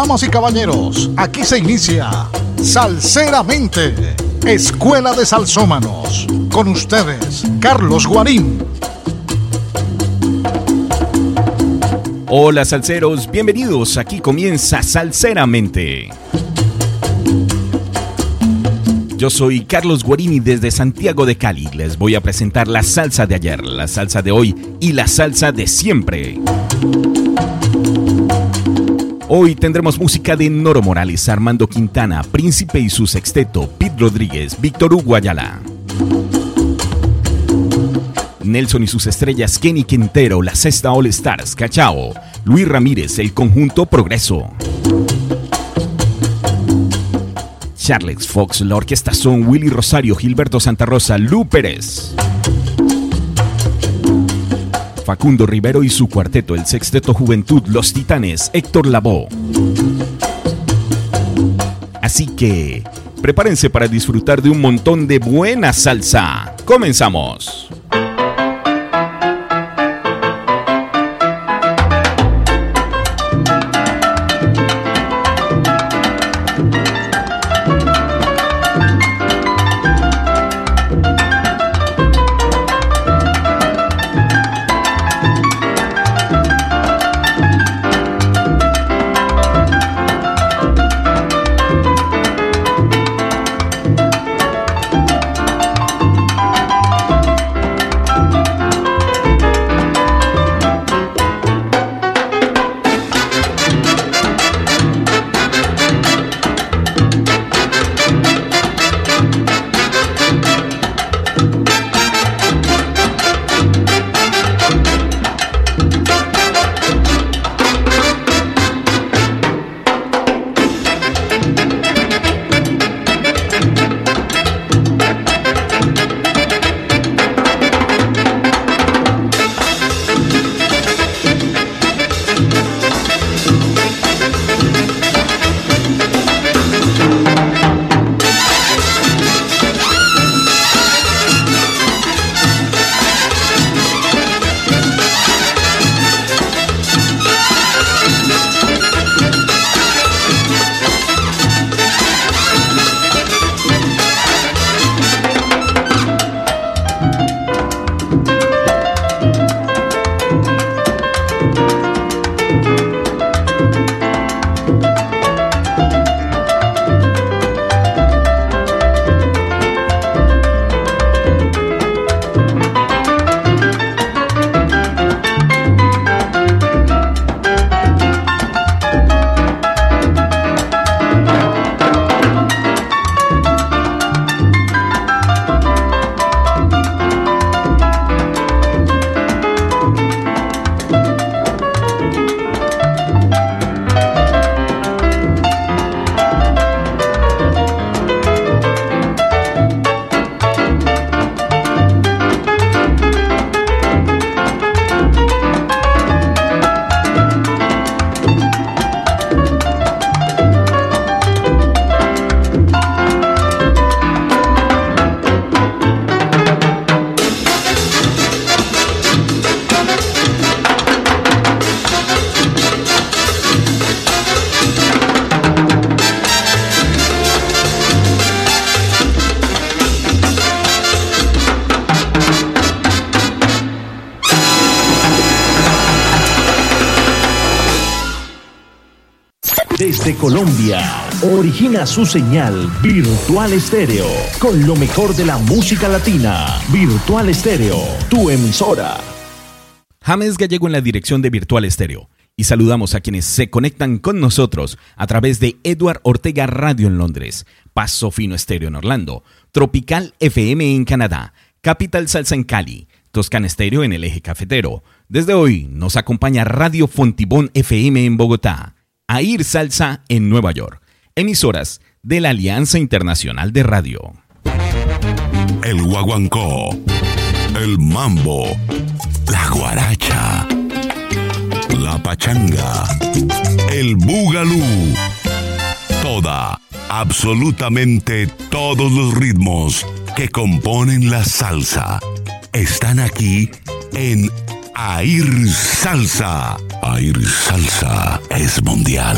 Damas y caballeros, aquí se inicia Salseramente, Escuela de Salsómanos. Con ustedes, Carlos Guarín. Hola salseros, bienvenidos. Aquí comienza Salseramente. Yo soy Carlos Guarini desde Santiago de Cali. Les voy a presentar la salsa de ayer, la salsa de hoy y la salsa de siempre. Hoy tendremos música de Noro Morales, Armando Quintana, Príncipe y su sexteto, Pete Rodríguez, Víctor Uguayala. Nelson y sus estrellas, Kenny Quintero, la Cesta All Stars, Cachao, Luis Ramírez, el conjunto Progreso. Charles Fox, la orquesta son Willy Rosario, Gilberto Santa Rosa, Lu Pérez. Facundo Rivero y su cuarteto, el Sexteto Juventud, Los Titanes, Héctor Lavoe. Así que, prepárense para disfrutar de un montón de buena salsa. Comenzamos. Colombia origina su señal Virtual Estéreo con lo mejor de la música latina. Virtual Estéreo, tu emisora. James Gallego en la dirección de Virtual Estéreo. Y saludamos a quienes se conectan con nosotros a través de Edward Ortega Radio en Londres, Paso Fino Estéreo en Orlando, Tropical FM en Canadá, Capital Salsa en Cali, Toscan Estéreo en el eje cafetero. Desde hoy nos acompaña Radio Fontibón FM en Bogotá. AIR Salsa en Nueva York. Emisoras de la Alianza Internacional de Radio. El guaguancó, el mambo, la guaracha, la pachanga, el bugalú. Toda, absolutamente todos los ritmos que componen la salsa están aquí en Air Salsa. Air Salsa es mundial.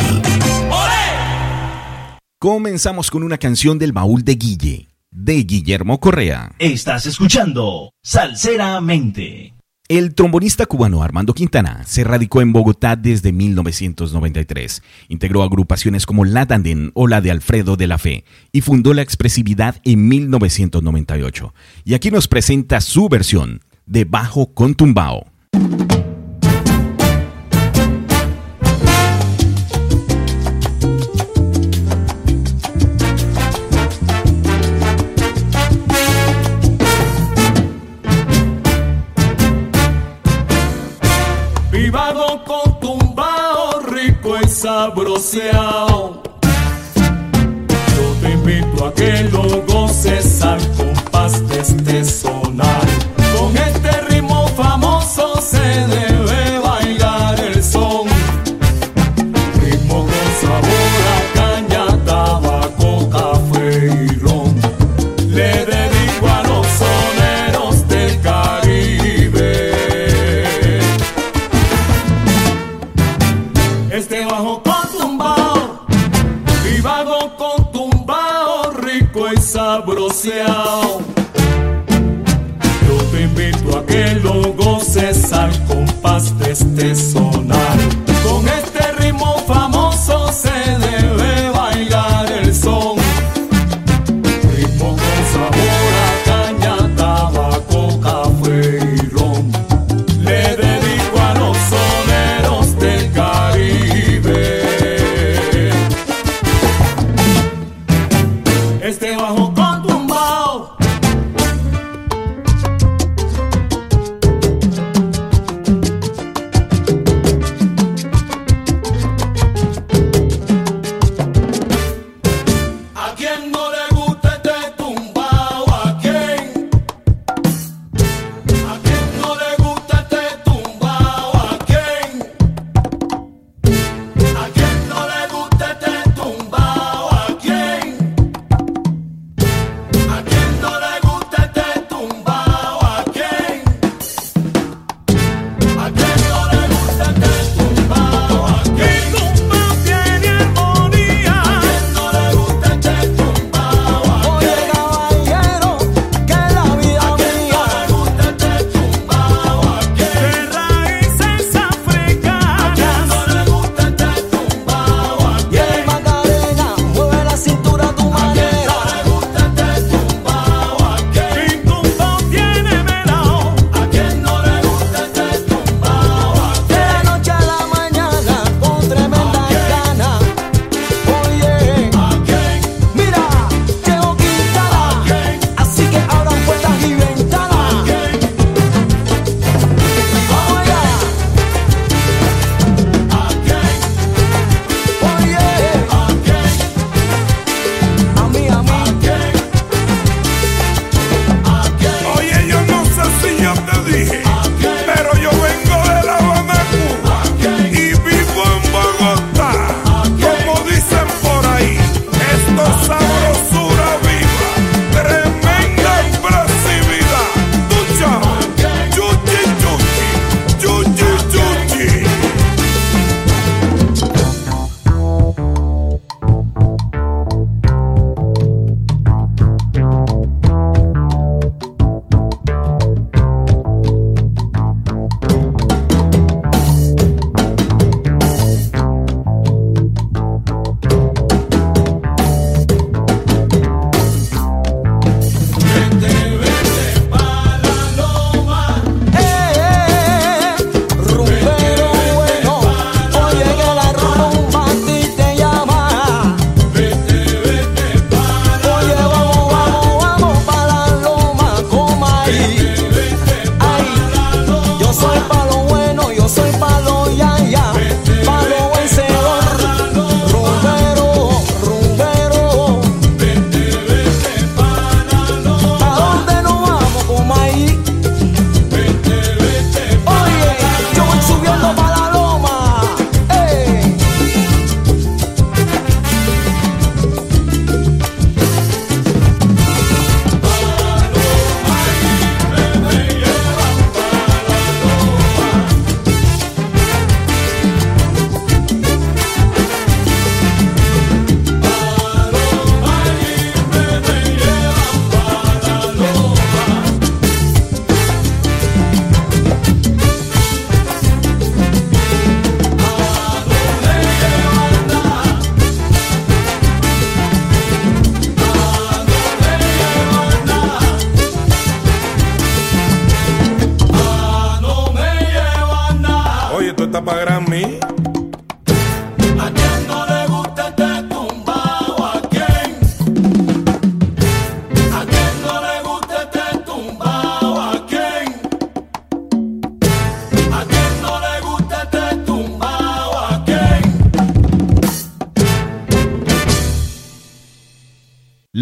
Comenzamos con una canción del baúl de Guille, de Guillermo Correa. Estás escuchando Salseramente. El trombonista cubano Armando Quintana se radicó en Bogotá desde 1993. Integró agrupaciones como La Danden o la de Alfredo de la Fe y fundó La Expresividad en 1998. Y aquí nos presenta su versión de Bajo con Tumbao. Sabroseado. Yo te invito a que lo goces al compás de este sonar. Compás de este sonar.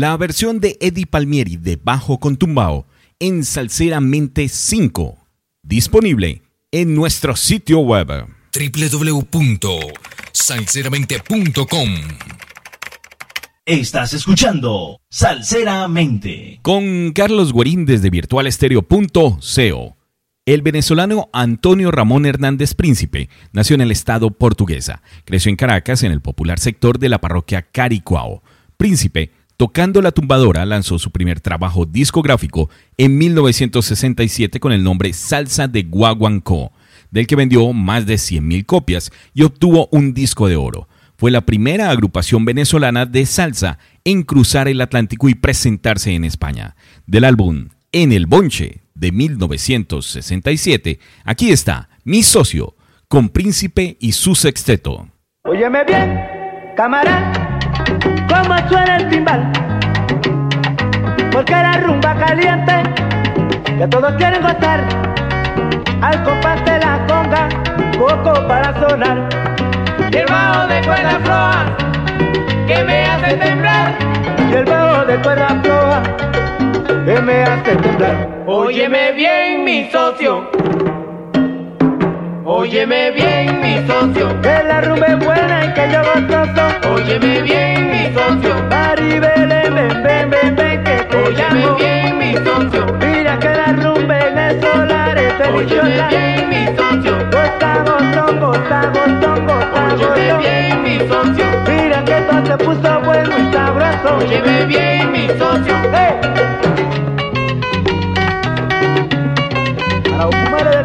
La versión de Eddie Palmieri de Bajo con Tumbao en Salseramente 5, disponible en nuestro sitio web. www.salseramente.com Estás escuchando Salseramente. Con Carlos Guarín desde virtualestereo.co. El venezolano Antonio Ramón Hernández Príncipe nació en el estado portuguesa. Creció en Caracas en el popular sector de la parroquia Caricuao. Príncipe, tocando la tumbadora, lanzó su primer trabajo discográfico en 1967 con el nombre Salsa de Guaguancó, del que vendió más de 100.000 copias y obtuvo un disco de oro. Fue la primera agrupación venezolana de salsa en cruzar el Atlántico y presentarse en España. Del álbum En el Bonche de 1967, aquí está Mi Socio, con Príncipe y su sexteto. Óyeme bien, camarada, cómo suena el timbal. Porque la rumba caliente, que todos quieren gozar. Al compás de la conga, coco para sonar. Y el bajo de cuerda floja, que me hace temblar. Y el bajo de cuerda floja, que me hace temblar. Óyeme bien, mi socio. Óyeme bien, mi socio. Que la rumba es buena y que yo gozoso. Óyeme bien, mi socio. Maribel, ven, ven, ven, ven, que te Óyeme llamo. bien, mi socio. Mira que la rumba en el solar es deliciosa. Óyeme bien, mi socio. Goza, gozón, goza, gozón, goza, Óyeme bien, mi socio. Mira que todo se puso bueno y sabroso. Óyeme bien, mi socio. ¡Eh! Fumares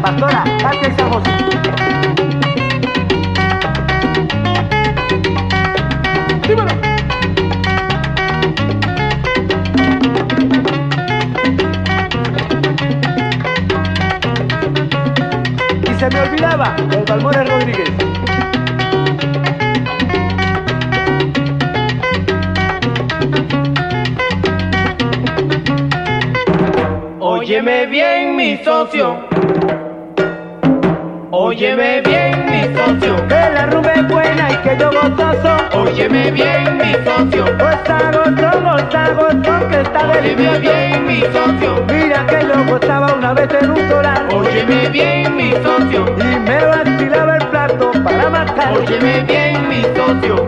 La pastora, Katia José. Dímelo. Y se me olvidaba, el Balmores Rodríguez. Óyeme bien, mi socio. Óyeme bien, mi socio. Que la rumba es buena y que yo gozoso. Óyeme bien, mi socio. Goza, gozo, goza, gozo, que está delicioso. Óyeme bien, mi socio. Mira que yo gozaba una vez en un solar. Óyeme bien, mi socio. Y me vacilaba el plato para matar. Óyeme bien, mi socio.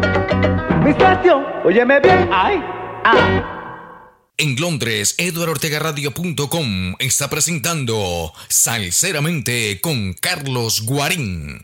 Mi socio, óyeme bien. Ay, ah. En Londres, eduardortegaradio.com está presentando Salseramente con Carlos Guarín.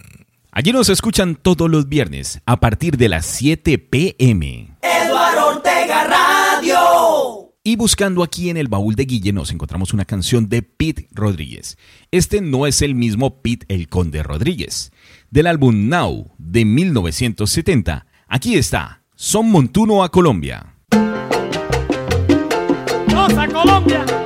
Allí nos escuchan todos los viernes a partir de las 7 pm. Eduardo Ortega Radio. Y buscando aquí en el baúl de Guille nos encontramos una canción de Pete Rodríguez. Este no es el mismo Pete el Conde Rodríguez. Del álbum Now de 1970, aquí está, Son Montuno a Colombia. A Colombia.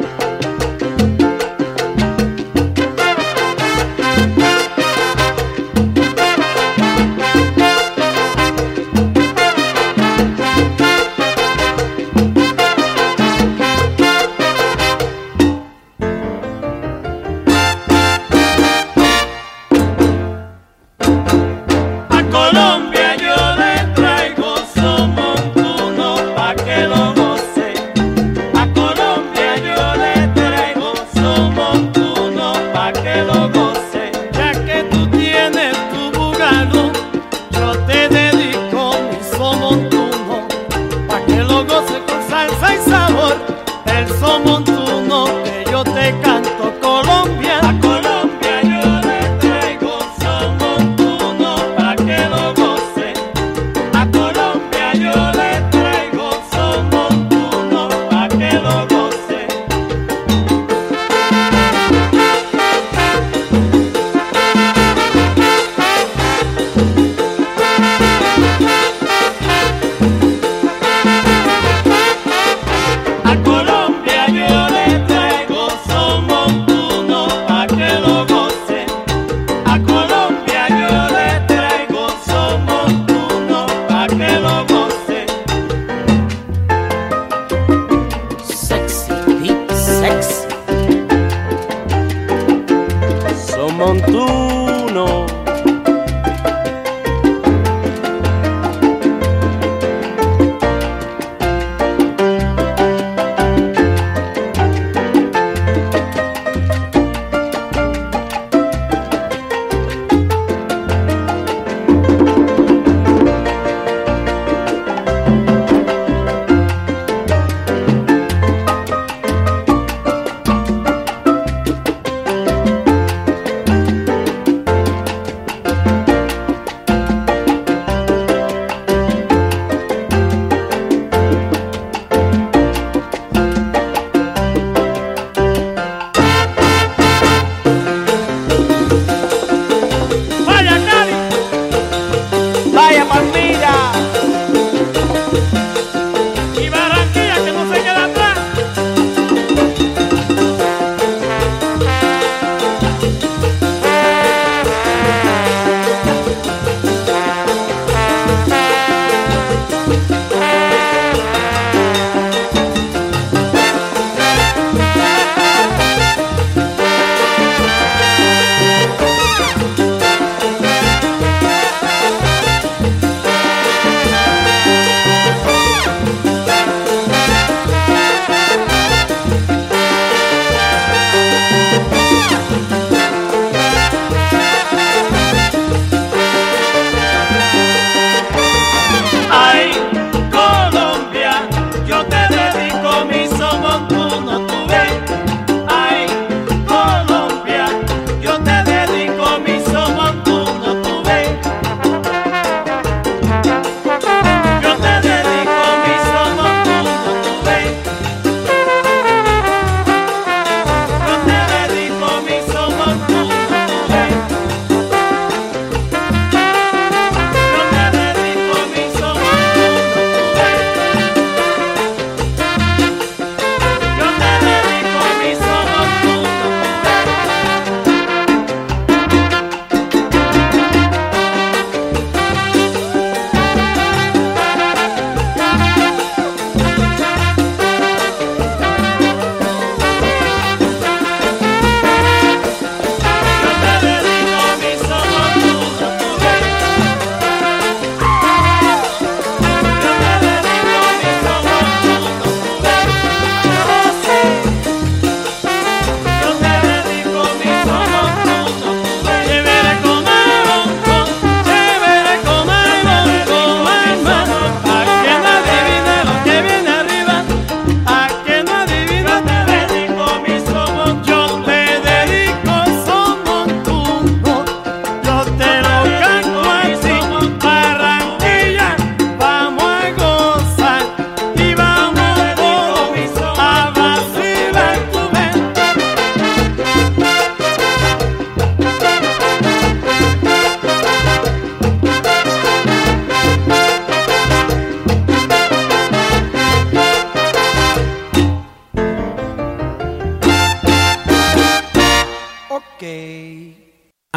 El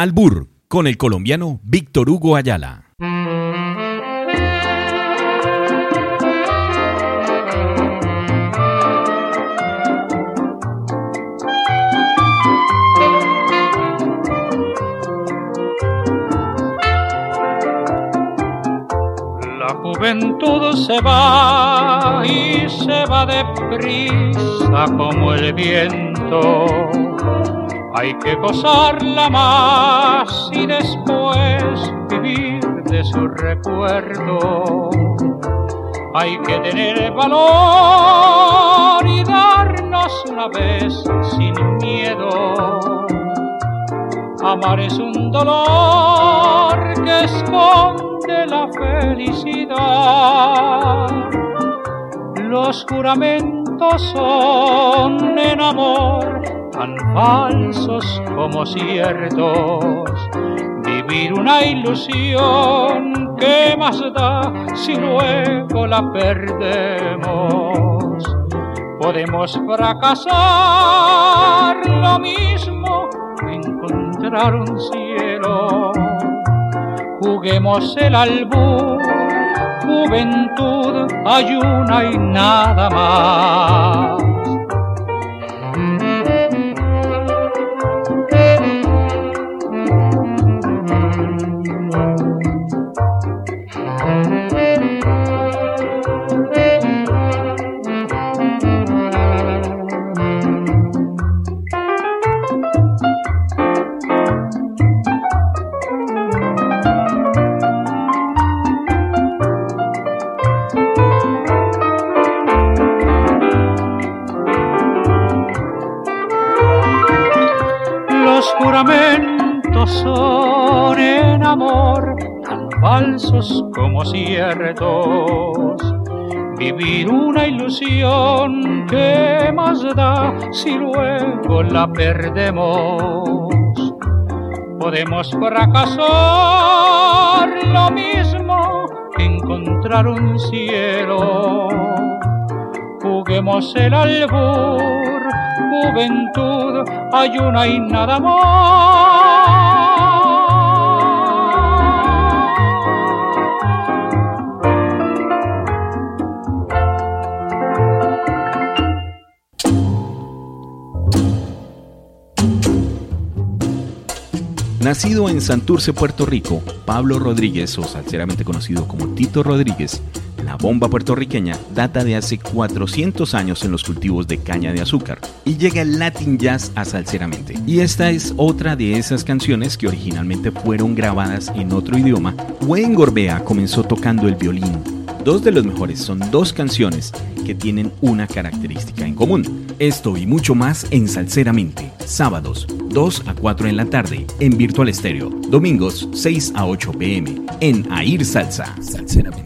Albur con el colombiano Víctor Hugo Ayala. La juventud se va y se va deprisa como el viento hay que gozarla más y después vivir de su recuerdo. Hay que tener valor y darnos una vez sin miedo. Amar es un dolor que esconde la felicidad. Los juramentos son en amor falsos como ciertos. Vivir una ilusión que más da si luego la perdemos. Podemos fracasar lo mismo que encontrar un cielo. Juguemos el albur, juventud, ayuna y nada más que más da si luego la perdemos. Podemos fracasar lo mismo que encontrar un cielo. Juguemos el albur, juventud, hay una y nada más. Nacido en Santurce, Puerto Rico, Pablo Rodríguez, o salseramente conocido como Tito Rodríguez, la bomba puertorriqueña data de hace 400 años en los cultivos de caña de azúcar y llega el Latin Jazz a salseramente. Y esta es otra de esas canciones que originalmente fueron grabadas en otro idioma. Wayne Gorbea comenzó tocando el violín. Dos de los mejores son dos canciones que tienen una característica en común. Esto y mucho más en Salseramente, sábados 2 a 4 en la tarde en Virtual Estéreo, domingos 6 a 8 pm en Air Salsa. Salseramente.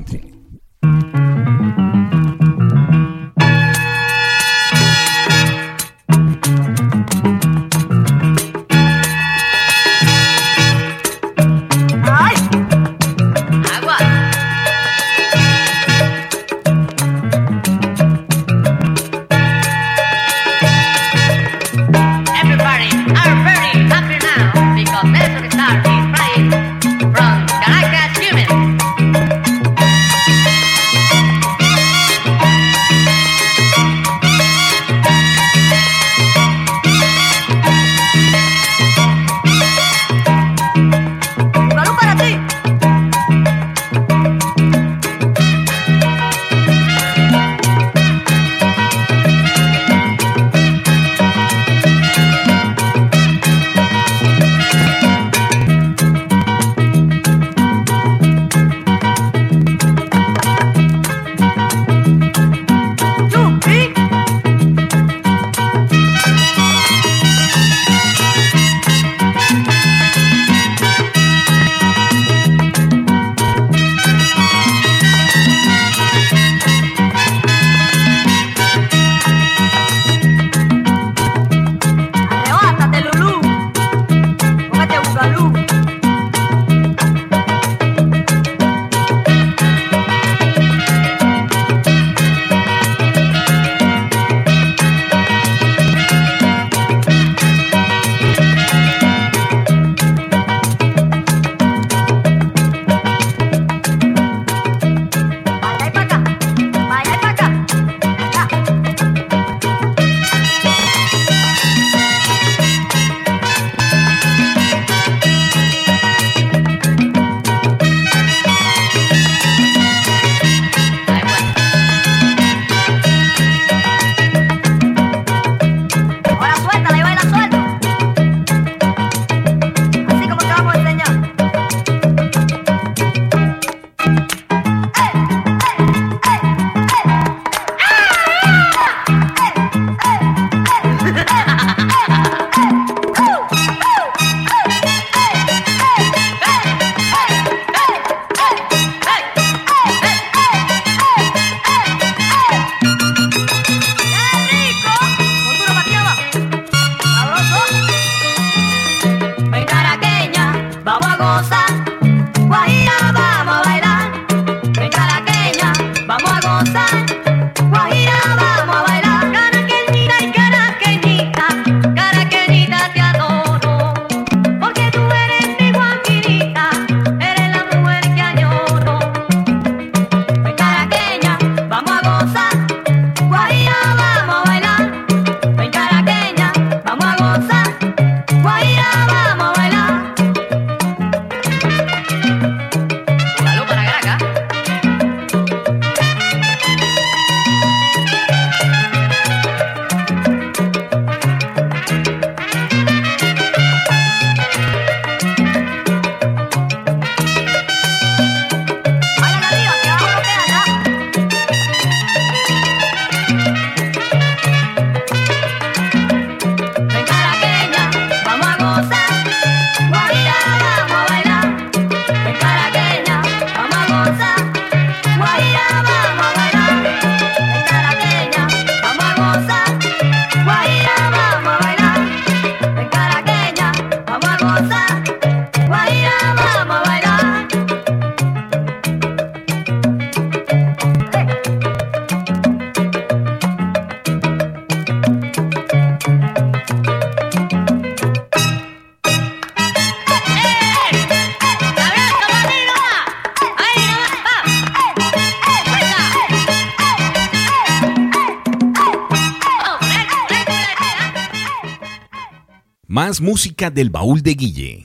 más música del baúl de Guille.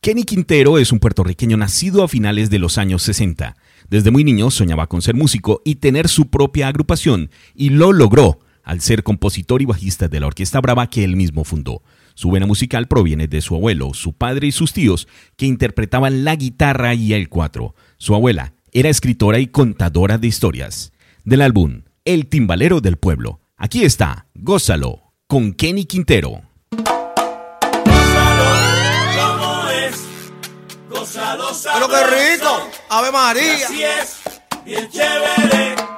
Kenny Quintero es un puertorriqueño nacido a finales de los años 60. Desde muy niño soñaba con ser músico y tener su propia agrupación, y lo logró al ser compositor y bajista de la Orquesta Brava que él mismo fundó. Su vena musical proviene de su abuelo, su padre y sus tíos, que interpretaban la guitarra y el cuatro. Su abuela era escritora y contadora de historias del álbum El Timbalero del Pueblo. Aquí está, Gózalo, con Kenny Quintero. Gózalo, ¡Pero qué rico! ¡Ave María! Y así es, bien chévere.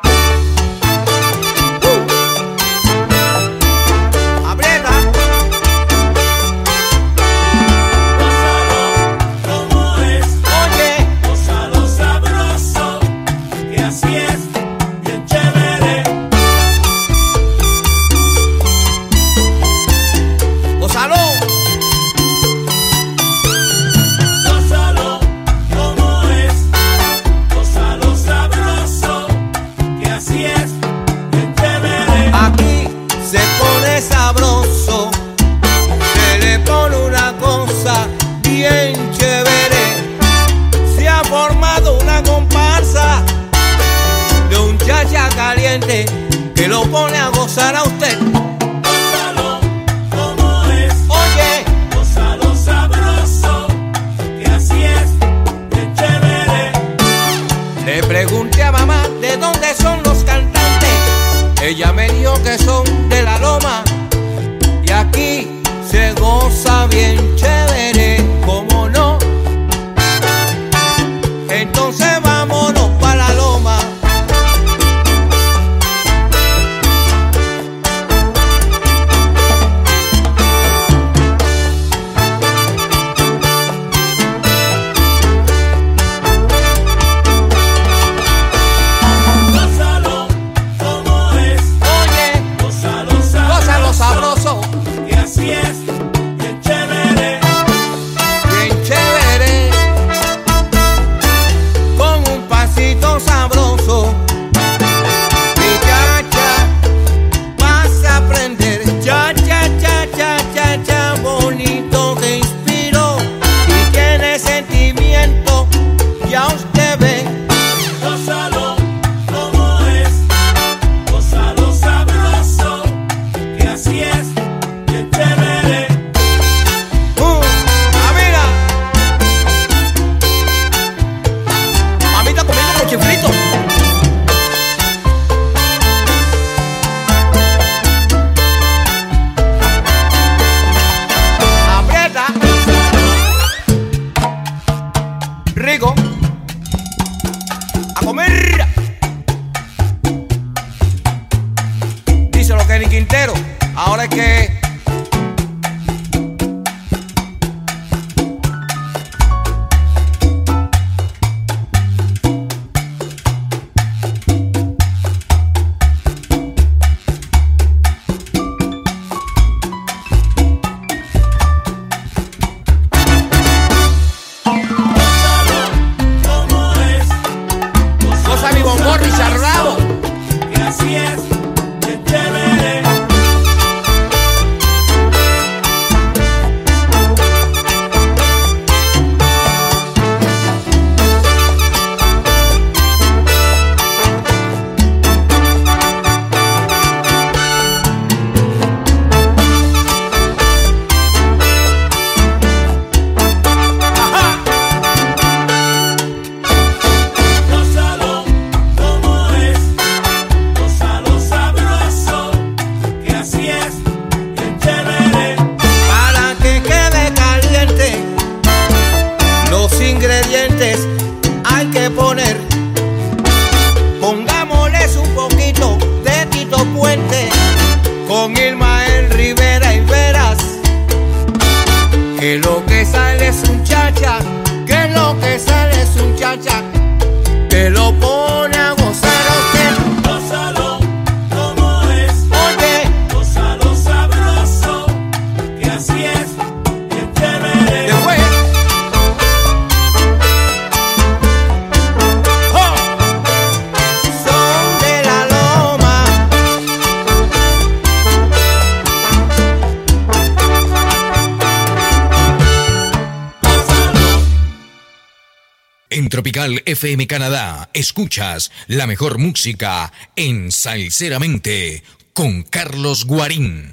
Escuchas la mejor música en Salceramente con Carlos Guarín.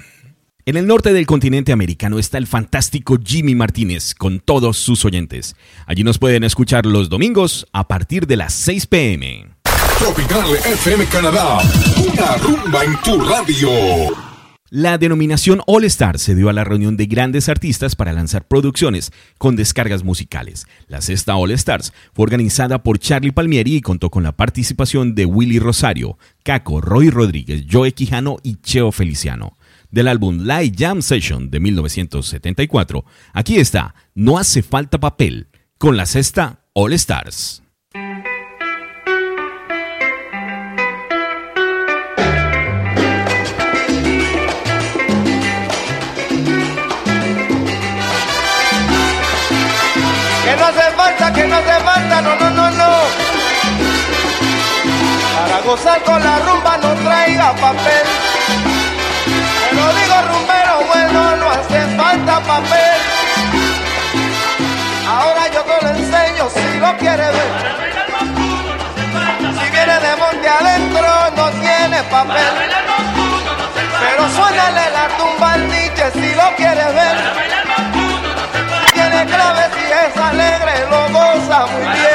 En el norte del continente americano está el fantástico Jimmy Martínez con todos sus oyentes. Allí nos pueden escuchar los domingos a partir de las 6 pm. Tropical FM Canadá, una rumba en tu radio. La denominación All Star se dio a la reunión de grandes artistas para lanzar producciones con descargas musicales. La sexta All Stars fue organizada por Charlie Palmieri y contó con la participación de Willy Rosario, Caco, Roy Rodríguez, Joe Quijano y Cheo Feliciano. Del álbum Light Jam Session de 1974, aquí está No hace falta papel, con la sexta All Stars. Gozar con la rumba no traiga papel. Te lo digo rumbero, bueno, no hace falta papel. Ahora yo te lo enseño si lo quiere ver. Si viene de monte adentro no tiene papel. Pero suénale la tumba al niche si lo quiere ver tiene clave si es alegre, lo goza muy bien.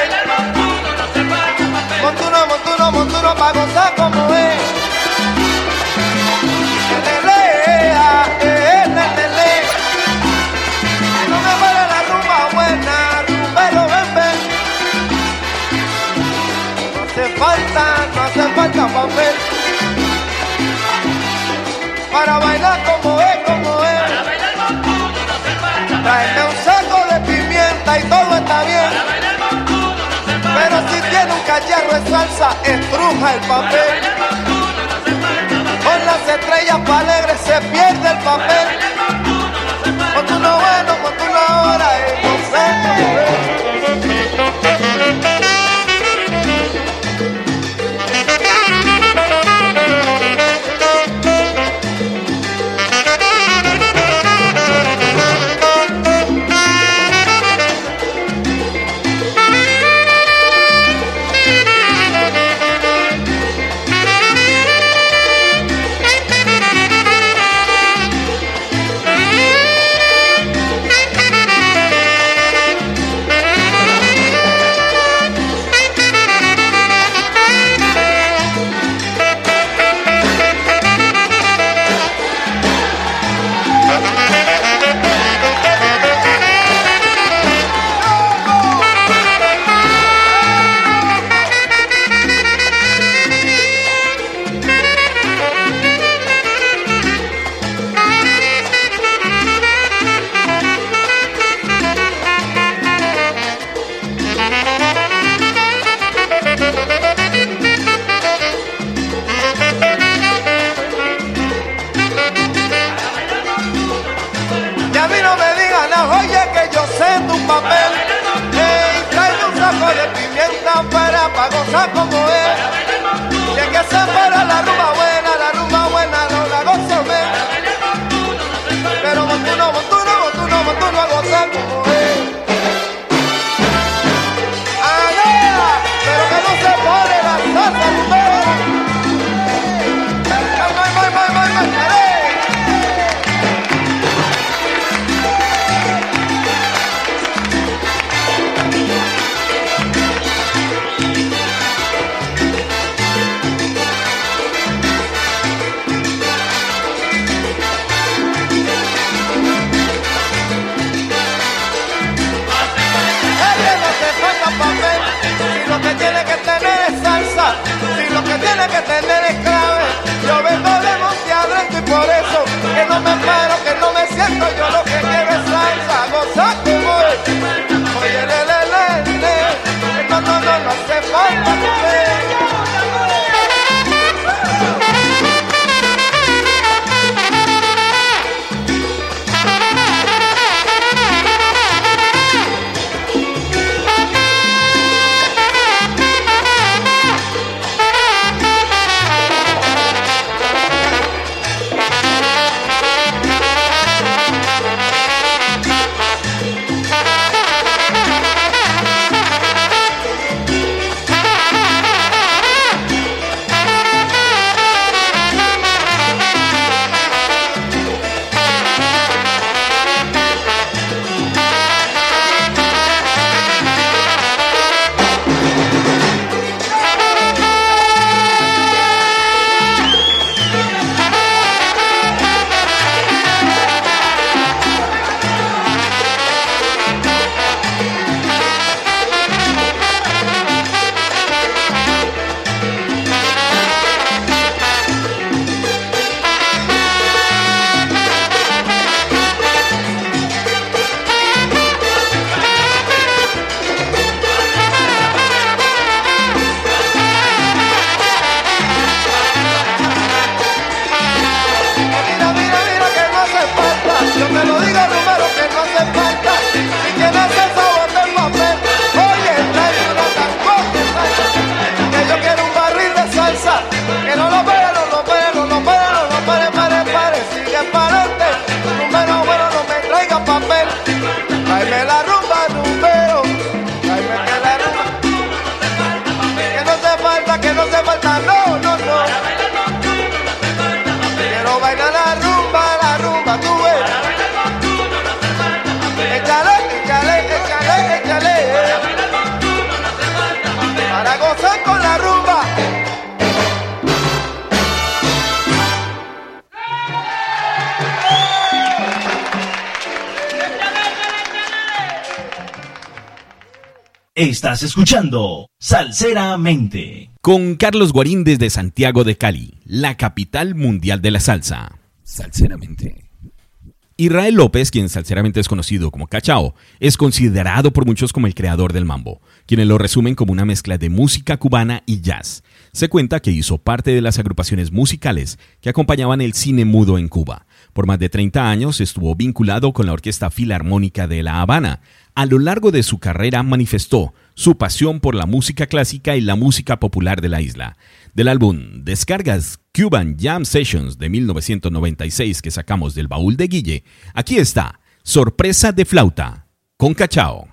Papel. Para bailar como es, como es. Tráeme un y todo está bien. Pero si tiene un cacharro de salsa, estruja el papel. Con las estrellas pa' alegres se pierde el papel. Con tu no bueno, con tu no ahora, Estás escuchando Salseramente. Con Carlos Guarín desde Santiago de Cali, la capital mundial de la salsa. Salseramente. Israel López, quien salseramente es conocido como Cachao, es considerado por muchos como el creador del mambo, quienes lo resumen como una mezcla de música cubana y jazz. Se cuenta que hizo parte de las agrupaciones musicales que acompañaban el cine mudo en Cuba. Por más de 30 años estuvo vinculado con la Orquesta Filarmónica de La Habana, a lo largo de su carrera manifestó su pasión por la música clásica y la música popular de la isla. Del álbum Descargas Cuban Jam Sessions de 1996 que sacamos del baúl de Guille, aquí está Sorpresa de Flauta con Cachao.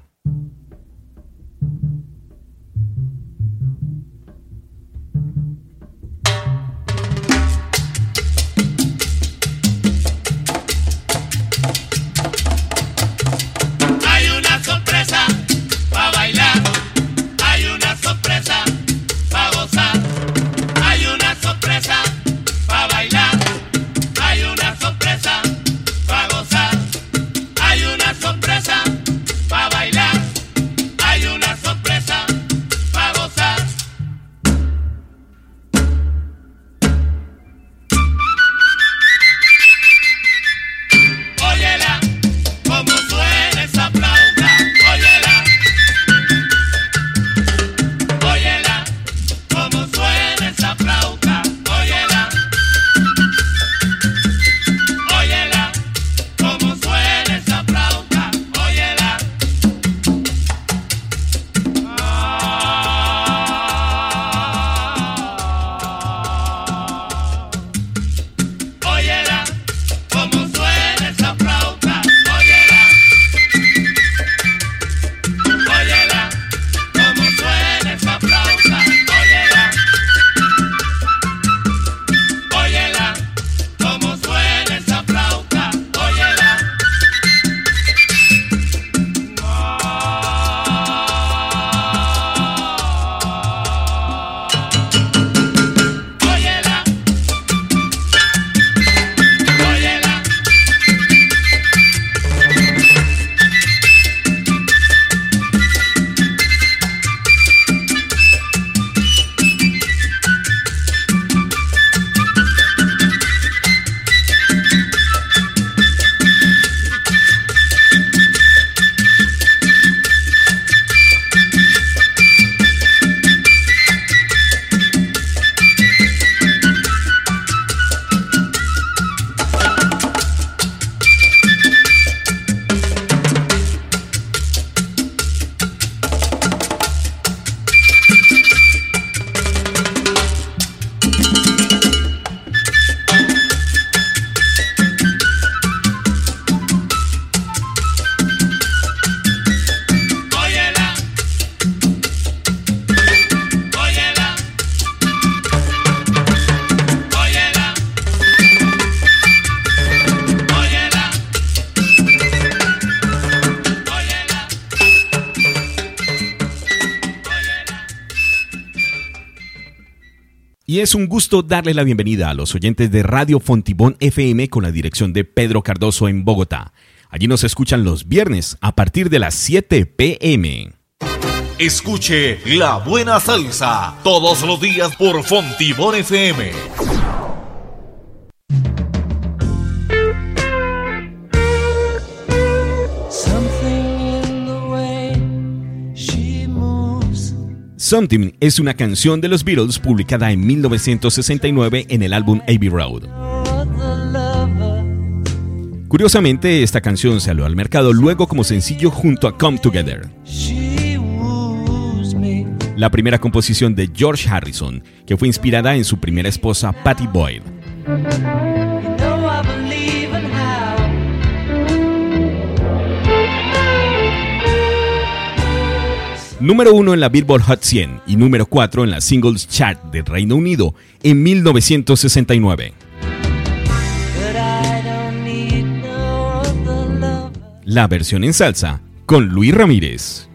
Es un gusto darle la bienvenida a los oyentes de Radio Fontibón FM con la dirección de Pedro Cardoso en Bogotá. Allí nos escuchan los viernes a partir de las 7 pm. Escuche La Buena Salsa todos los días por Fontibón FM. Something es una canción de los Beatles publicada en 1969 en el álbum Abbey Road. Curiosamente, esta canción salió al mercado luego como sencillo junto a Come Together. La primera composición de George Harrison, que fue inspirada en su primera esposa Patty Boyd. Número 1 en la Billboard Hot 100 y número 4 en la Singles Chart del Reino Unido en 1969. La versión en salsa con Luis Ramírez.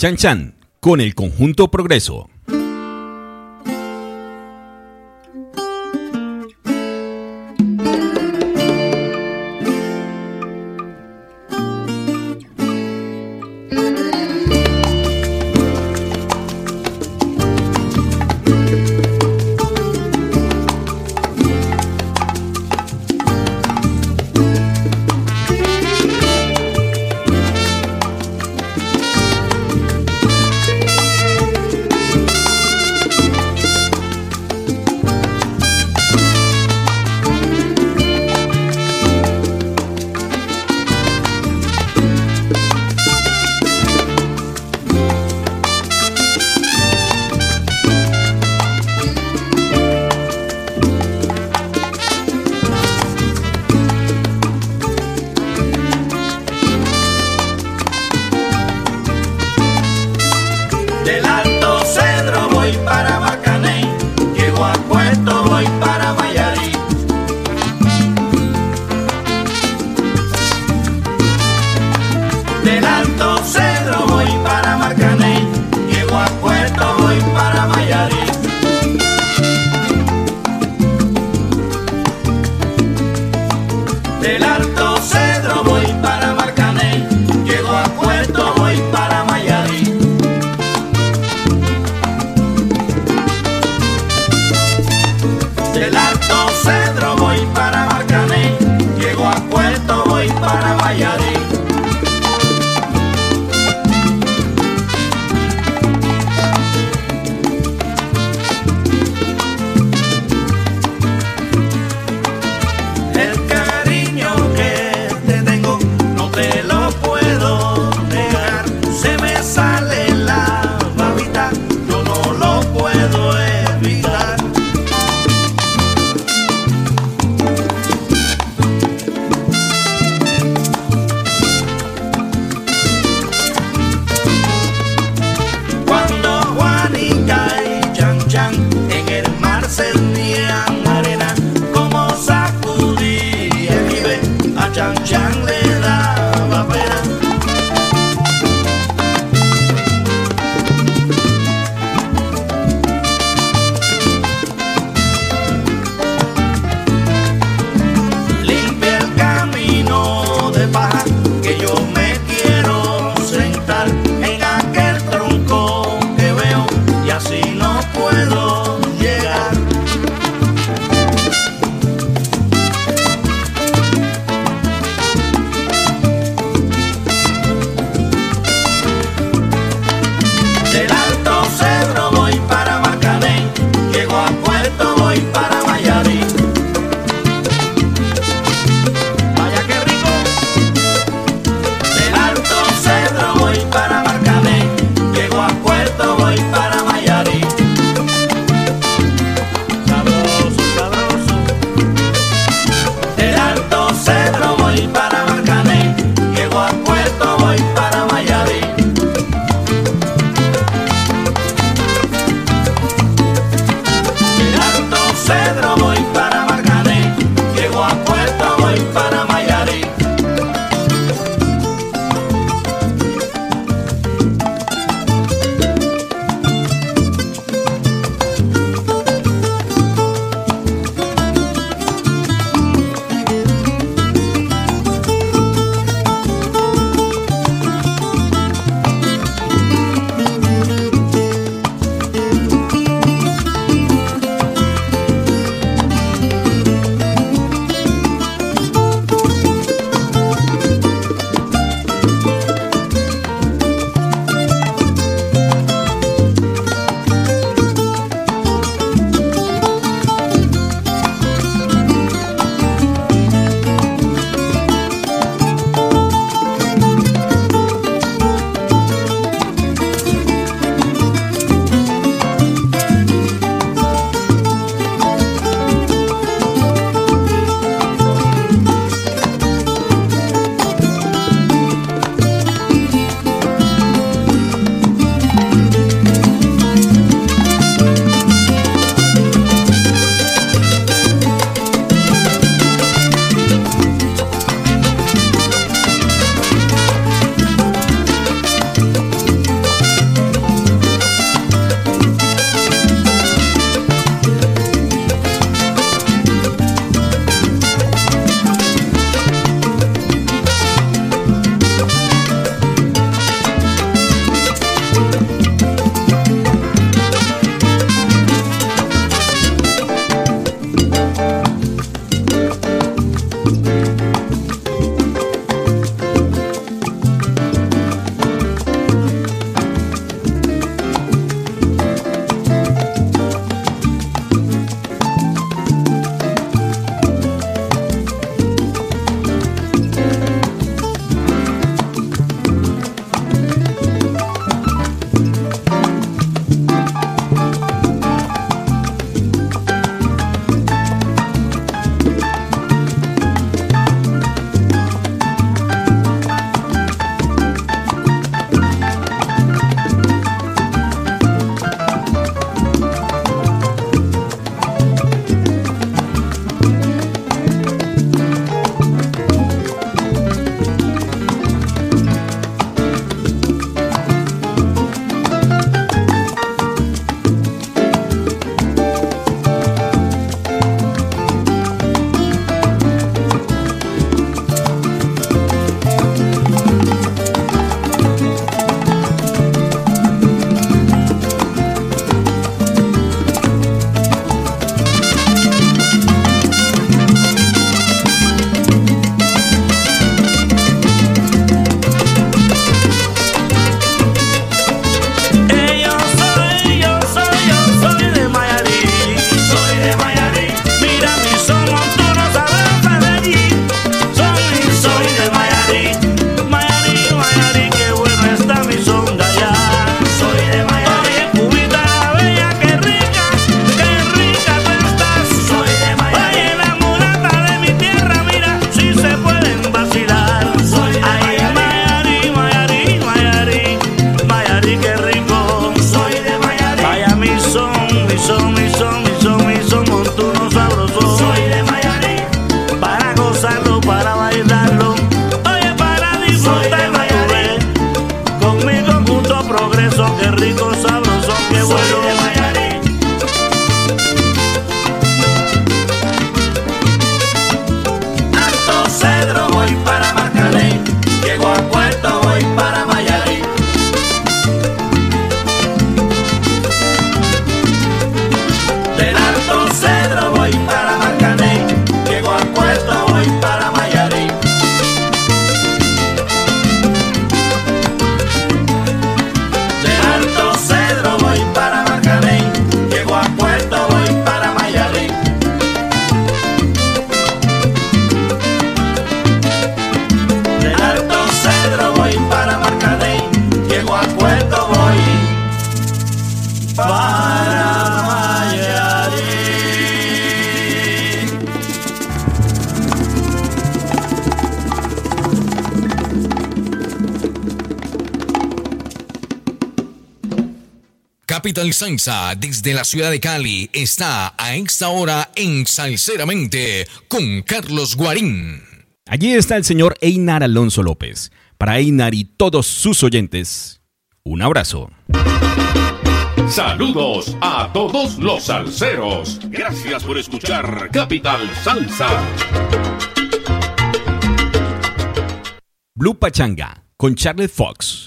Chan Chan con el conjunto Progreso. Salsa desde la ciudad de Cali está a esta hora en Salseramente con Carlos Guarín. Allí está el señor Einar Alonso López. Para Einar y todos sus oyentes, un abrazo. Saludos a todos los salseros. Gracias por escuchar Capital Salsa. Blue Pachanga con Charlotte Fox.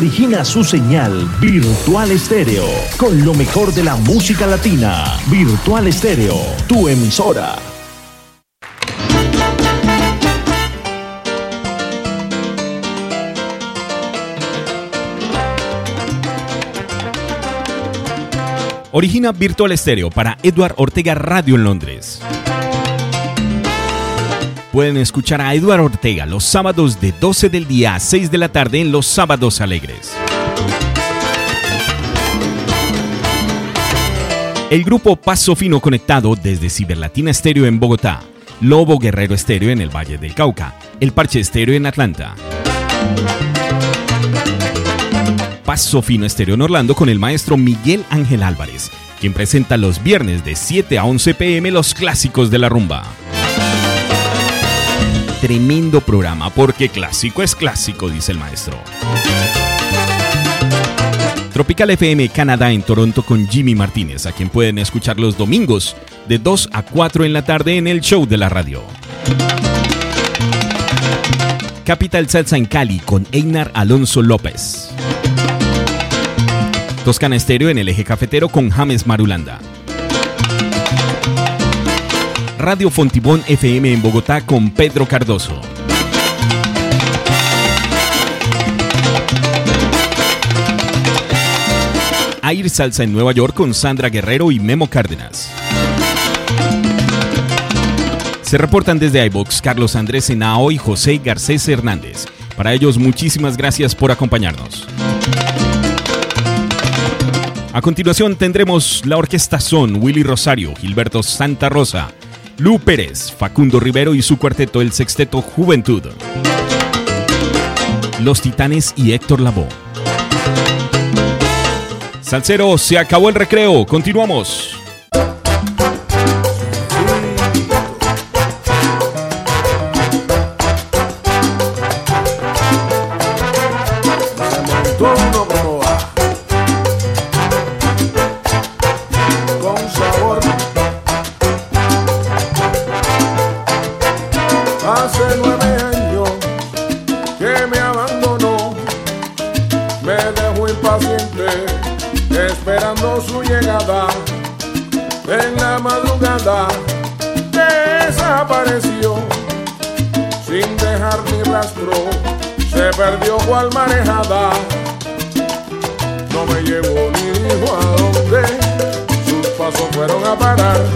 Origina su señal Virtual Estéreo con lo mejor de la música latina. Virtual Estéreo, tu emisora. Origina Virtual Estéreo para Edward Ortega Radio en Londres. Pueden escuchar a Eduardo Ortega los sábados de 12 del día a 6 de la tarde en los sábados alegres. El grupo Paso Fino conectado desde Ciberlatina Estéreo en Bogotá, Lobo Guerrero Estéreo en el Valle del Cauca, El Parche Estéreo en Atlanta. Paso Fino Estéreo en Orlando con el maestro Miguel Ángel Álvarez, quien presenta los viernes de 7 a 11 pm los clásicos de la rumba tremendo programa, porque clásico es clásico, dice el maestro. Tropical FM Canadá en Toronto con Jimmy Martínez, a quien pueden escuchar los domingos de 2 a 4 en la tarde en el show de la radio. Capital Salsa en Cali con Einar Alonso López. Toscana Estéreo en el eje cafetero con James Marulanda. Radio Fontibón FM en Bogotá con Pedro Cardoso. Air Salsa en Nueva York con Sandra Guerrero y Memo Cárdenas. Se reportan desde iBox Carlos Andrés Henao y José Garcés Hernández. Para ellos, muchísimas gracias por acompañarnos. A continuación tendremos la Orquesta Son, Willy Rosario, Gilberto Santa Rosa, Lu Pérez, Facundo Rivero y su cuarteto El Sexteto Juventud. Los Titanes y Héctor Lavoe. Salcero, se acabó el recreo, continuamos. cual manejada. No me llevó ni dijo a dónde sus pasos fueron a parar.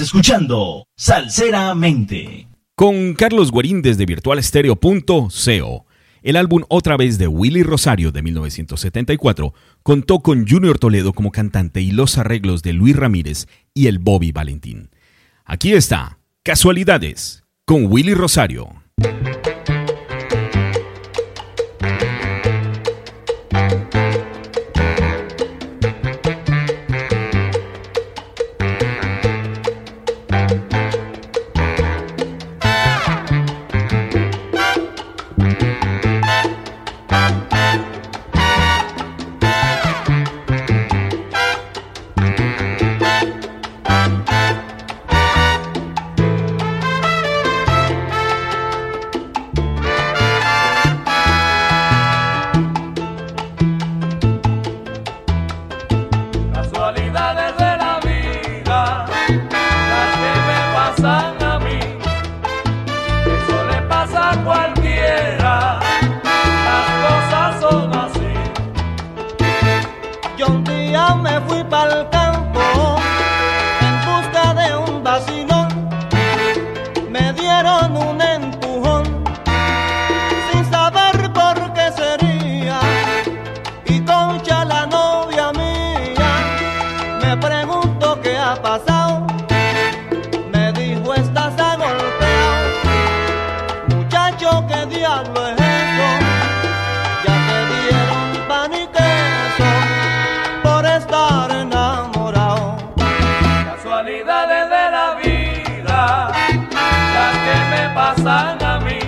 Escuchando Salseramente. Con Carlos Guarín desde virtualestereo.co. El álbum Otra vez de Willy Rosario de 1974 contó con Junior Toledo como cantante y los arreglos de Luis Ramírez y el Bobby Valentín. Aquí está, Casualidades, con Willy Rosario. diablo es eso? Ya me dieron pan y queso por estar enamorado. Casualidades de la vida, las que me pasan a mí.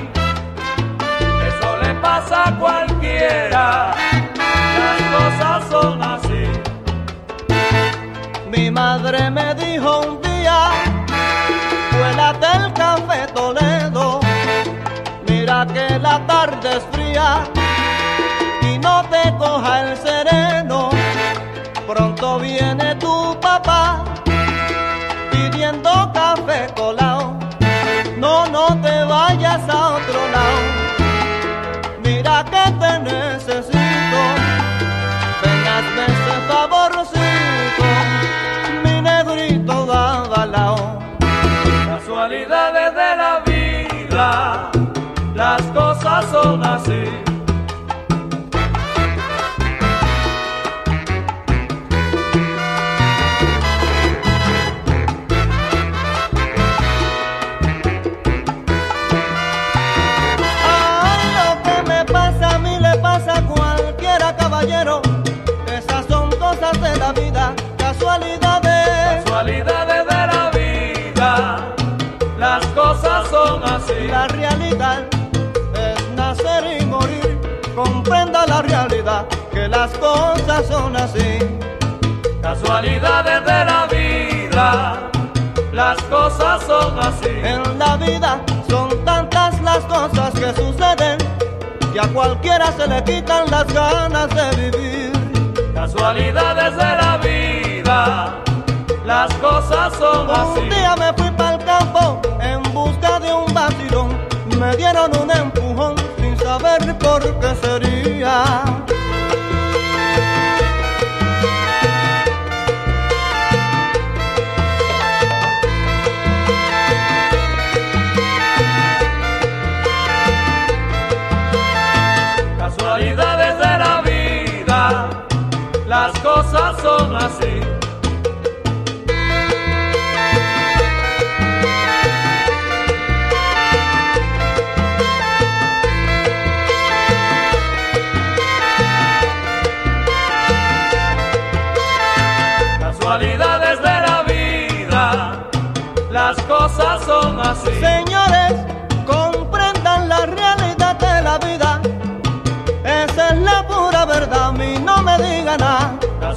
Eso le pasa a cualquiera, las cosas son así. Mi madre me dijo un día, vuélate el la tarde es fría y no te coja el sereno. Pronto viene tu papá pidiendo café colado. No, no te vayas a otro lado. Mira que te necesito. say. las cosas son así. Casualidades de la vida, las cosas son así. En la vida son tantas las cosas que suceden que a cualquiera se le quitan las ganas de vivir. Casualidades de la vida, las cosas son así. Un día me fui para el campo en busca de un vacilón, me dieron un empujón sin saber por qué sería.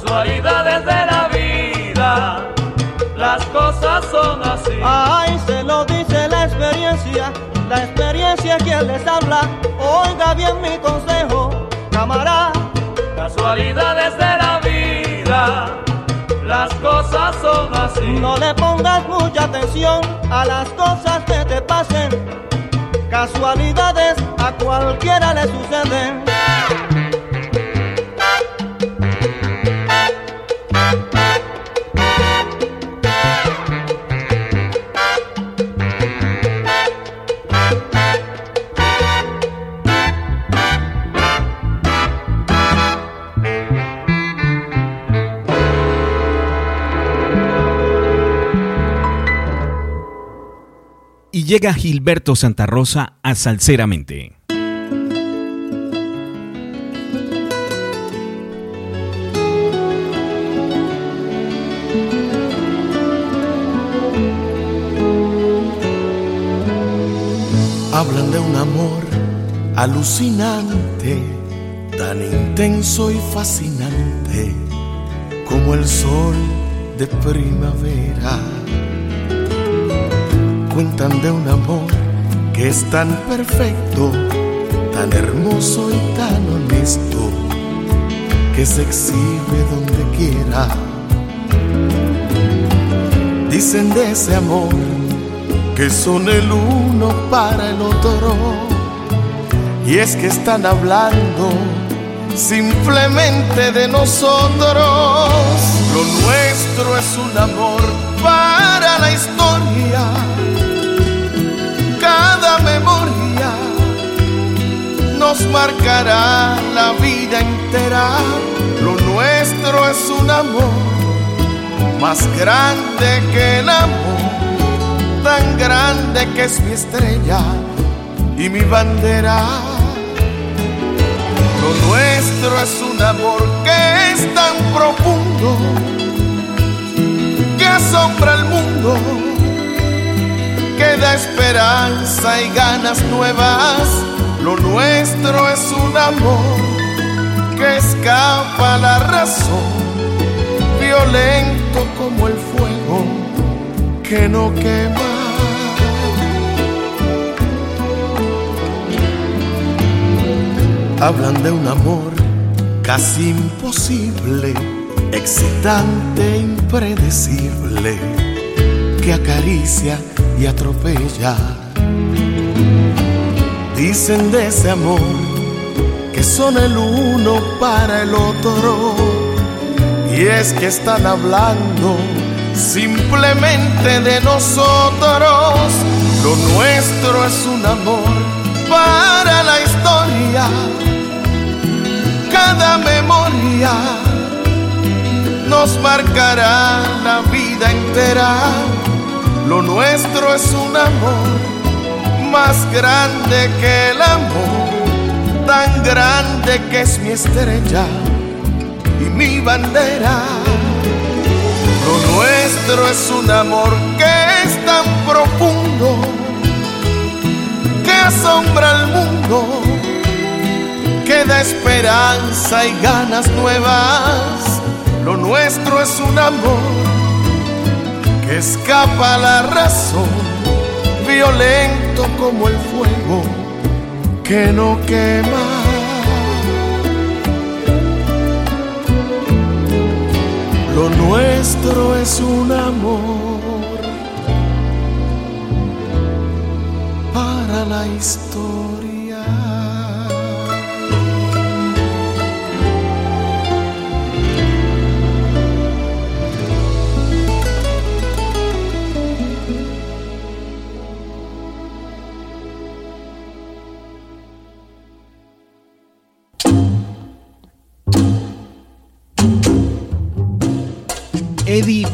casualidades de la vida, las cosas son así. Ay, se lo dice la experiencia, la experiencia es quien les habla. Oiga bien mi consejo, camarada. Casualidades de la vida, las cosas son así. No le pongas mucha atención a las cosas que te pasen. Casualidades a cualquiera le suceden. Llega Gilberto Santa Rosa a Salceramente. Hablan de un amor alucinante, tan intenso y fascinante como el sol de primavera. Cuentan de un amor que es tan perfecto, tan hermoso y tan honesto, que se exhibe donde quiera. Dicen de ese amor que son el uno para el otro. Y es que están hablando simplemente de nosotros. Lo nuestro es un amor para la historia. Memoria nos marcará la vida entera. Lo nuestro es un amor más grande que el amor tan grande que es mi estrella y mi bandera. Lo nuestro es un amor que es tan profundo que asombra al mundo, que da esperanza y ganas nuevas. Lo nuestro es un amor que escapa a la razón, violento como el fuego que no quema. Hablan de un amor casi imposible, excitante, impredecible, que acaricia y atropella. Dicen de ese amor que son el uno para el otro, y es que están hablando simplemente de nosotros. Lo nuestro es un amor para la historia. Cada memoria nos marcará la vida entera. Lo nuestro es un amor más grande que el amor, tan grande que es mi estrella y mi bandera. Lo nuestro es un amor que es tan profundo que asombra al mundo, que da esperanza y ganas nuevas. Lo nuestro es un amor escapa la razón, violento como el fuego que no quema. Lo nuestro es un amor para la historia.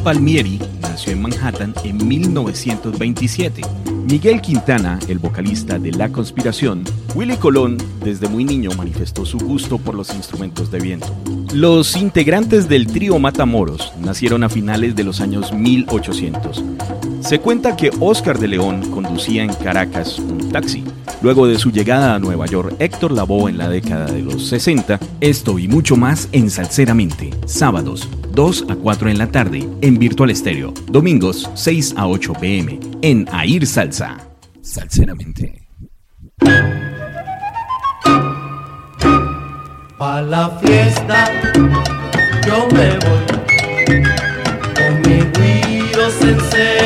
Palmieri nació en Manhattan en 1927. Miguel Quintana, el vocalista de La Conspiración, Willy Colón, desde muy niño manifestó su gusto por los instrumentos de viento. Los integrantes del trío Matamoros nacieron a finales de los años 1800. Se cuenta que Oscar de León conducía en Caracas un taxi. Luego de su llegada a Nueva York, Héctor Lavoe en la década de los 60, esto y mucho más en Salceramente, sábados 2 a 4 en la tarde en Virtual Estéreo, domingos 6 a 8 pm en Air Salsa. Salceramente. A la fiesta yo me voy con mi guido sincero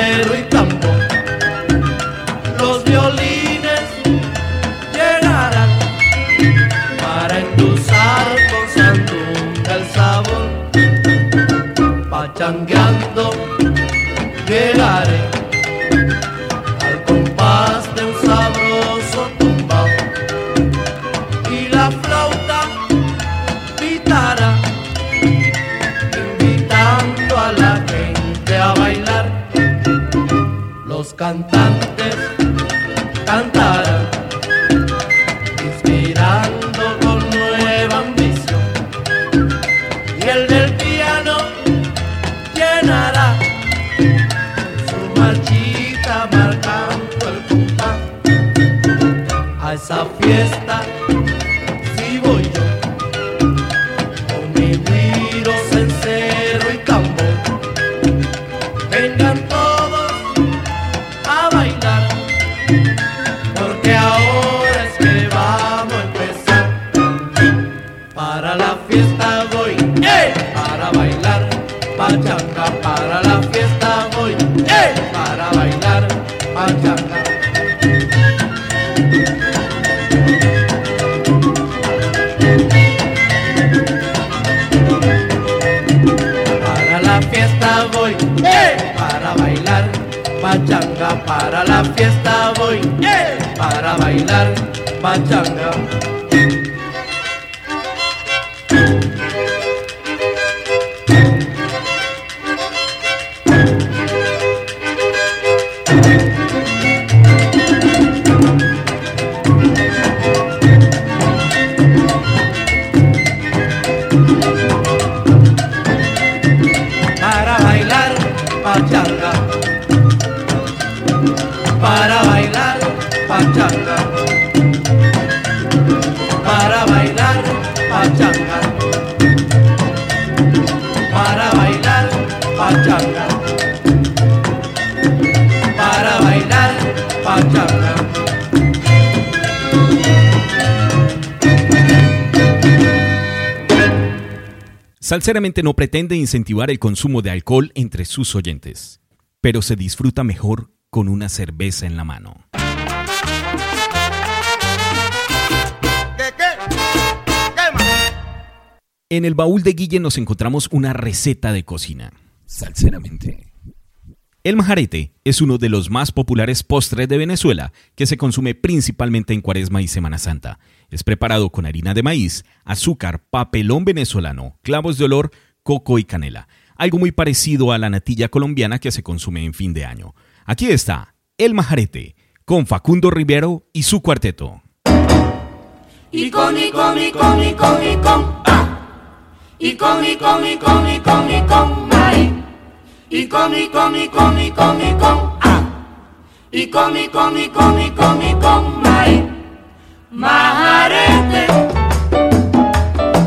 Salceramente no pretende incentivar el consumo de alcohol entre sus oyentes, pero se disfruta mejor con una cerveza en la mano. En el baúl de Guille nos encontramos una receta de cocina. Salceramente. El majarete es uno de los más populares postres de Venezuela, que se consume principalmente en Cuaresma y Semana Santa. Es preparado con harina de maíz, azúcar, papelón venezolano, clavos de olor, coco y canela. Algo muy parecido a la natilla colombiana que se consume en fin de año. Aquí está el majarete, con Facundo Rivero y su cuarteto. Y con, y con, y con, y con, y con, ah. Y con, y con, y con, y con, y con. Y con, y con, y con, y con, y con, ah. Y con, y con, y con, y con, y con. Majarete,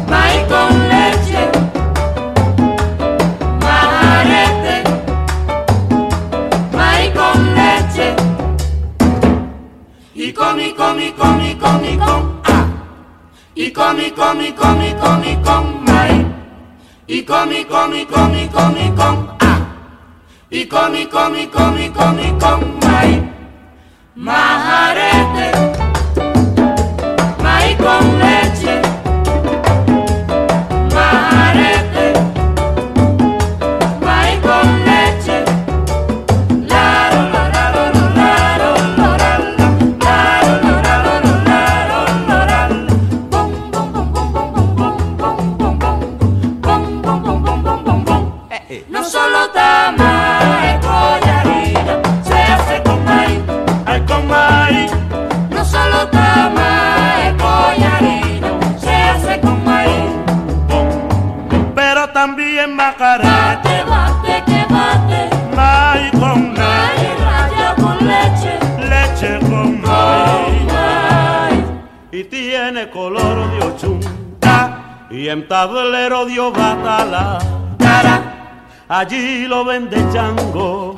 maíz con leche. Majarete, maíz con leche. Y con, y con, y con, y ah. Y con, y con, y con, maíz. Y con, y con, y con, ah. Y con, y con, y maíz. Majarete, come. Tiene color de ochunta y en tablero dio batala. Allí lo vende chango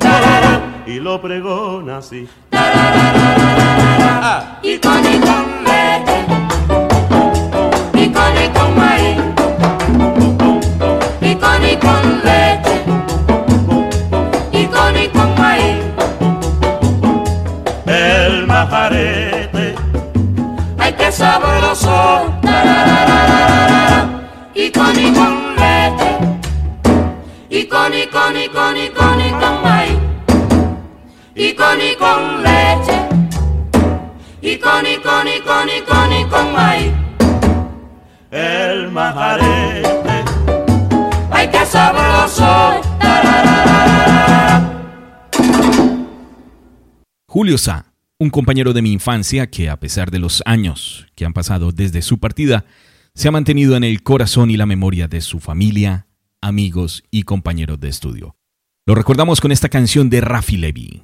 y lo pregona así. Y con y con leche, y con y con maíz, y con y con leche, y con y con maíz. El que sabroso, y con y con leche, y con y con y con y con y con maíz, y con y con leche, y con y con y con y con y con maíz. el majarete, ay que sabroso. Julio Sá, un compañero de mi infancia que a pesar de los años que han pasado desde su partida, se ha mantenido en el corazón y la memoria de su familia, amigos y compañeros de estudio. Lo recordamos con esta canción de Rafi Levy.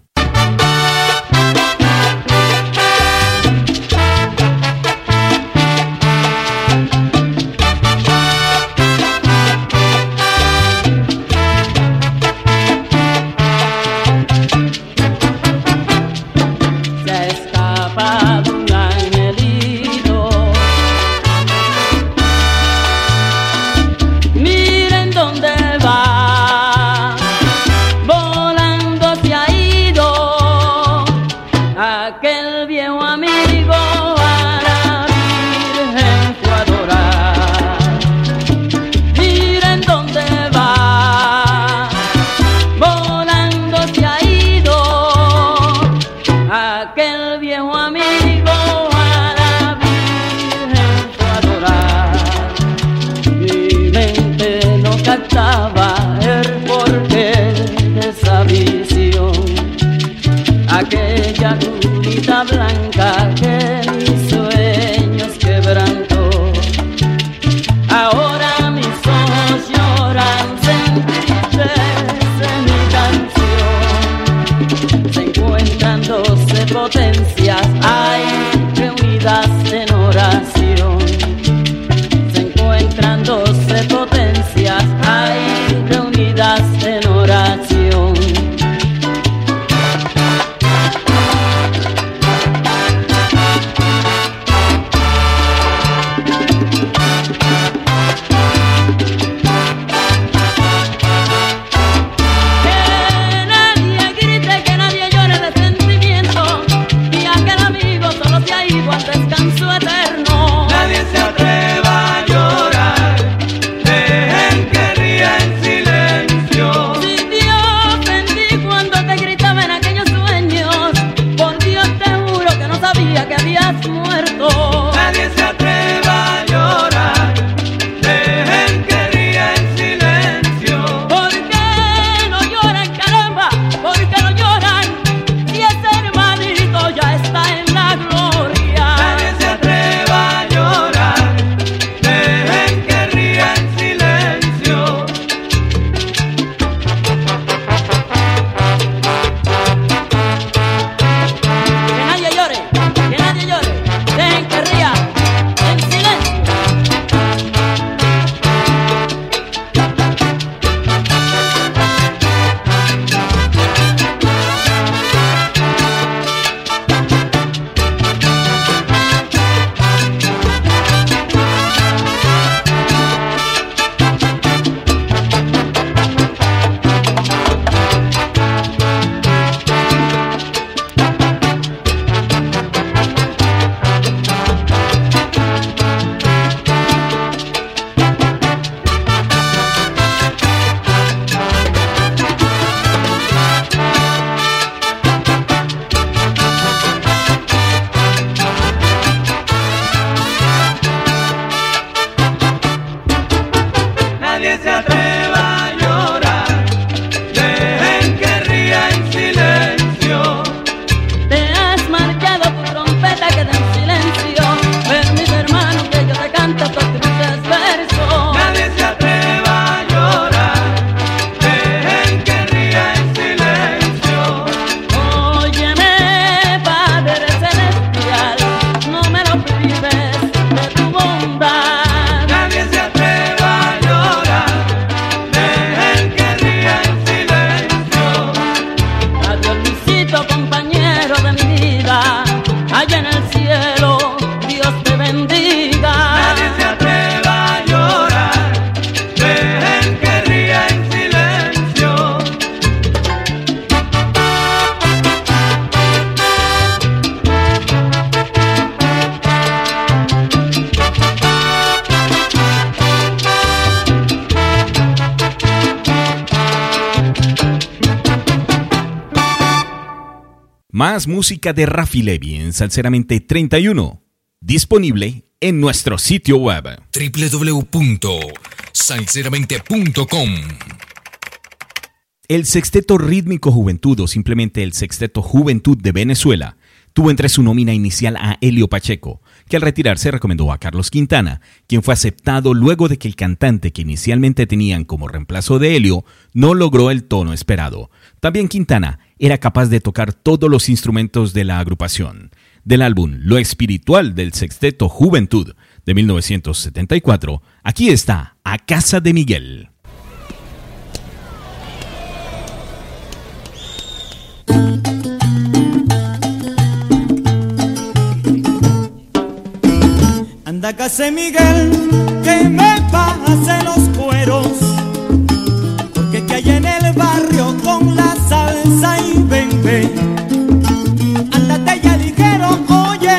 potencias. Música de Rafi Levy en Salceramente 31, disponible en nuestro sitio web www.salceramente.com. El Sexteto Rítmico Juventud o simplemente el Sexteto Juventud de Venezuela tuvo entre su nómina inicial a Helio Pacheco, que al retirarse recomendó a Carlos Quintana, quien fue aceptado luego de que el cantante que inicialmente tenían como reemplazo de Helio no logró el tono esperado. También Quintana era capaz de tocar todos los instrumentos de la agrupación. Del álbum Lo Espiritual del Sexteto Juventud de 1974, aquí está A Casa de Miguel. Anda casa Miguel, que me pase los cueros, porque que hay en el barrio con la salsa y bebé. Andate ya ligero, oye,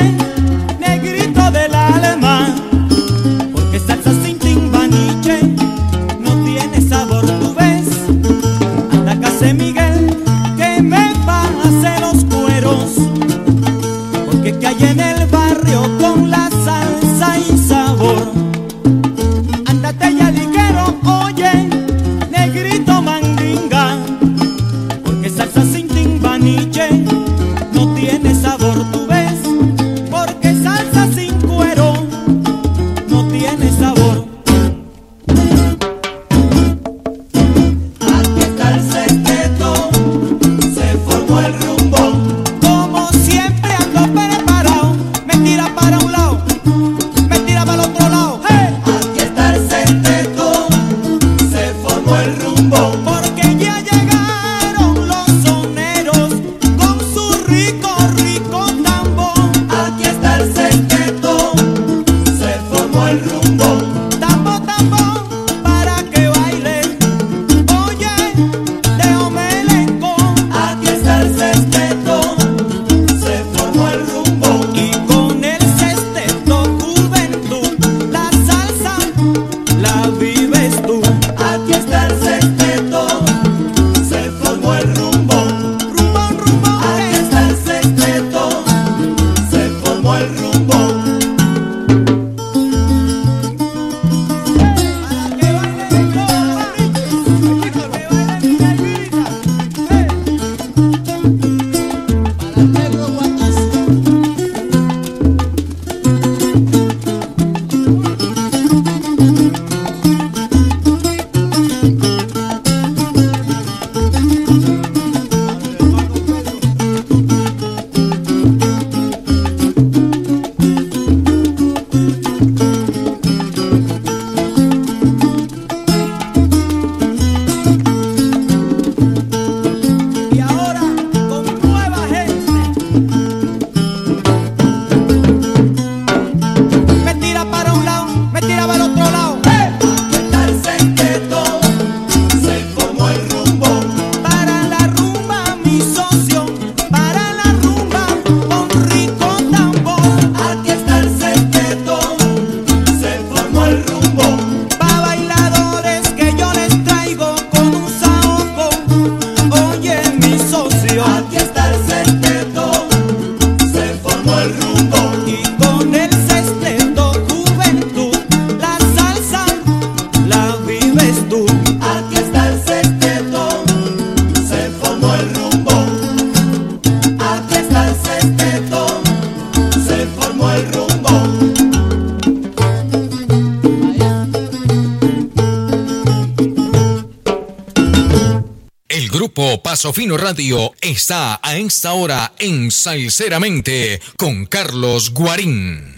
grupo Paso Fino Radio está a esta hora en Salceramente con Carlos Guarín.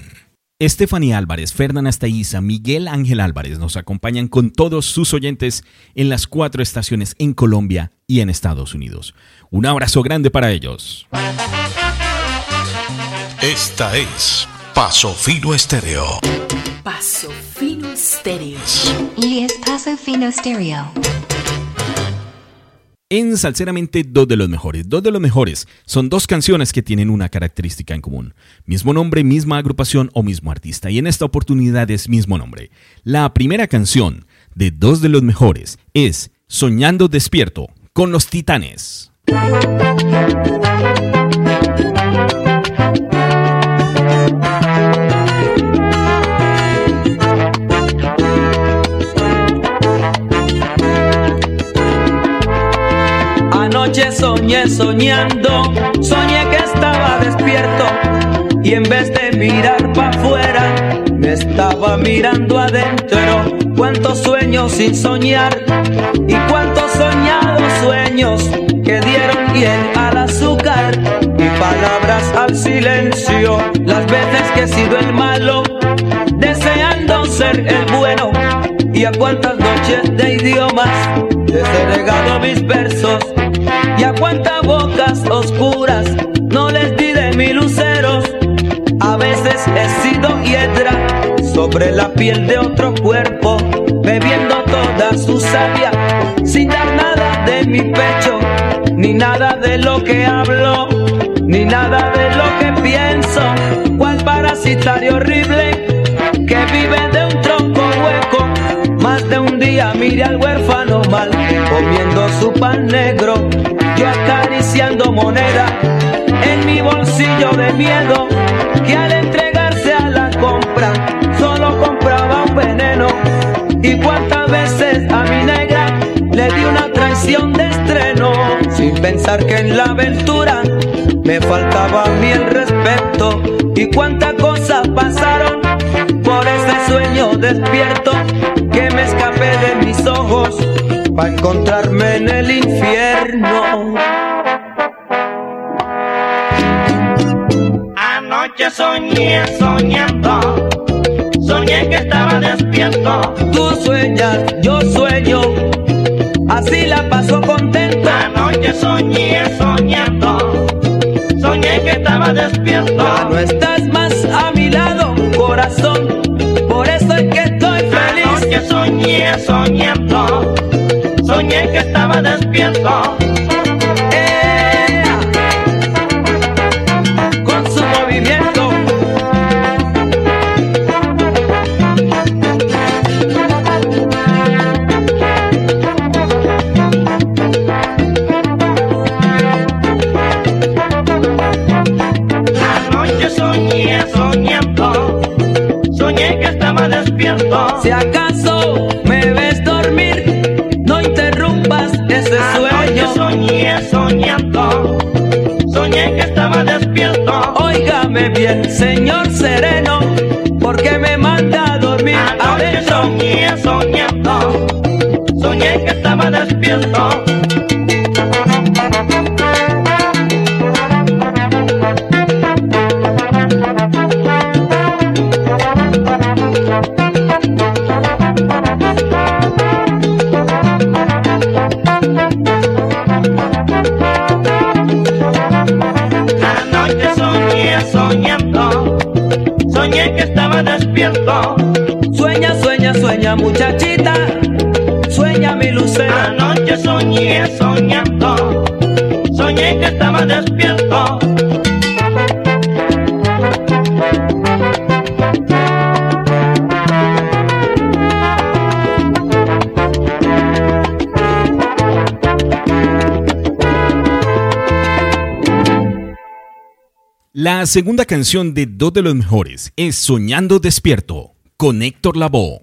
Estefanía Álvarez, Fernán Astaiza, Miguel Ángel Álvarez nos acompañan con todos sus oyentes en las cuatro estaciones en Colombia y en Estados Unidos. Un abrazo grande para ellos. Esta es Paso Fino Estéreo. Paso Fino Stereo. Y es Paso Fino Stereo. En Salceramente, dos de los mejores. Dos de los mejores son dos canciones que tienen una característica en común. Mismo nombre, misma agrupación o mismo artista. Y en esta oportunidad es mismo nombre. La primera canción de dos de los mejores es Soñando Despierto con los Titanes. Anoche soñé soñando, soñé que estaba despierto despierto y en vez de mirar para afuera, me estaba mirando adentro. Cuántos sueños sin soñar y cuántos soñados sueños que dieron hiel al azúcar y palabras al silencio. Las veces que he sido el malo, deseando ser el bueno. Y a cuántas noches de idiomas les he regado mis versos. Y a cuántas bocas oscuras no les di de mis luceros. A veces he sido hiedra sobre la piel de otro cuerpo, bebiendo toda su savia, sin dar nada de mi pecho, ni nada de lo que hablo, ni nada de lo que pienso. Cual parasitario horrible que vive de un tronco hueco. Más de un día mire al huérfano comiendo su pan negro, yo acariciando moneda en mi bolsillo de miedo, que al entregarse a la compra solo compraba un veneno. Y cuántas veces a mi negra le di una traición de estreno, sin pensar que en la aventura me faltaba a mí el respeto. Y cuántas cosas pasaron por ese sueño despierto que me escapé de mis ojos para encontrarme en el infierno. Anoche soñé soñando, soñé que estaba despierto. Tú sueñas, yo sueño, así la paso contenta. Anoche soñé soñando, soñé que estaba despierto. Ya no estás más a mi lado, corazón, por eso es que estoy feliz. Anoche soñé soñando, estaba despierto. Con su movimiento. Anoche soñé soñando, soñé que estaba despierto. Si acaso Señor sereno, porque me manda a dormir Anoche soñé soñando, soñé que estaba despierto. Soñé que estaba despierto. Sueña, sueña, sueña, muchachita, sueña mi lucero. Anoche soñé soñando, soñé que estaba despierto. La segunda canción de dos de los mejores es Soñando Despierto, con Héctor Lavoe.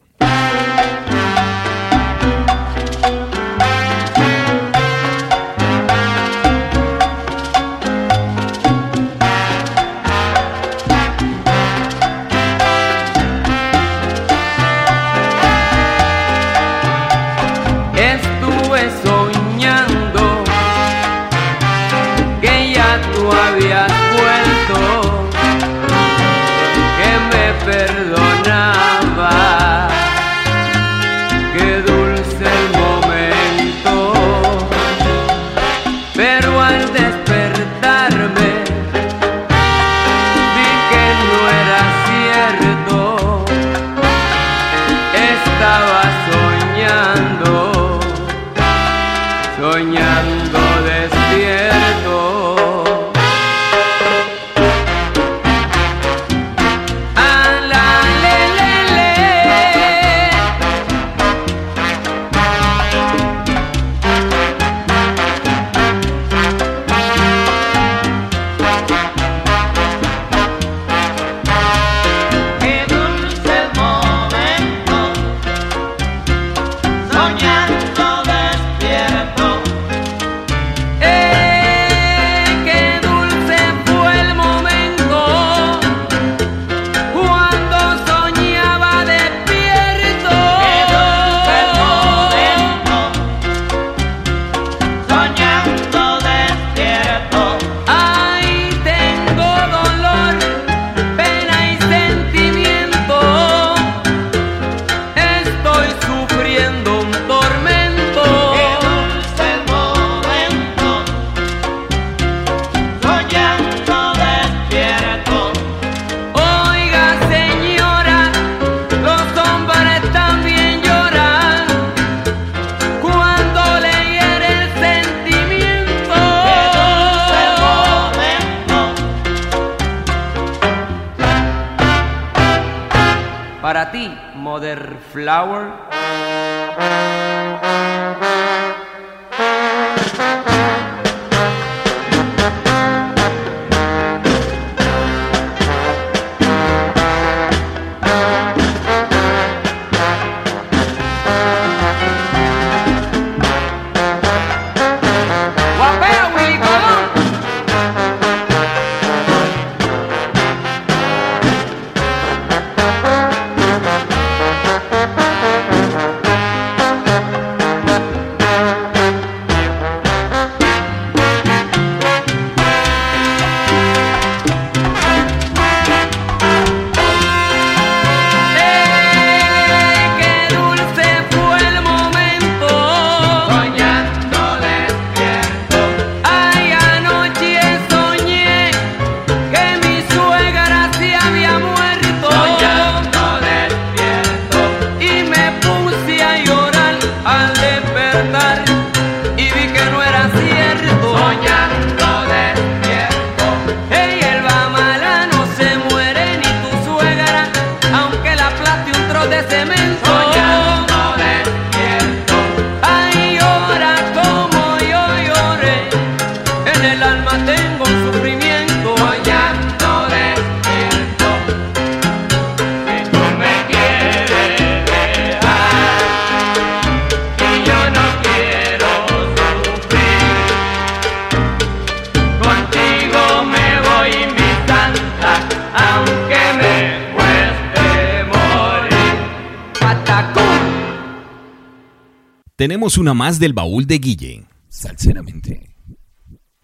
Tenemos una más del baúl de Guille. Salceramente.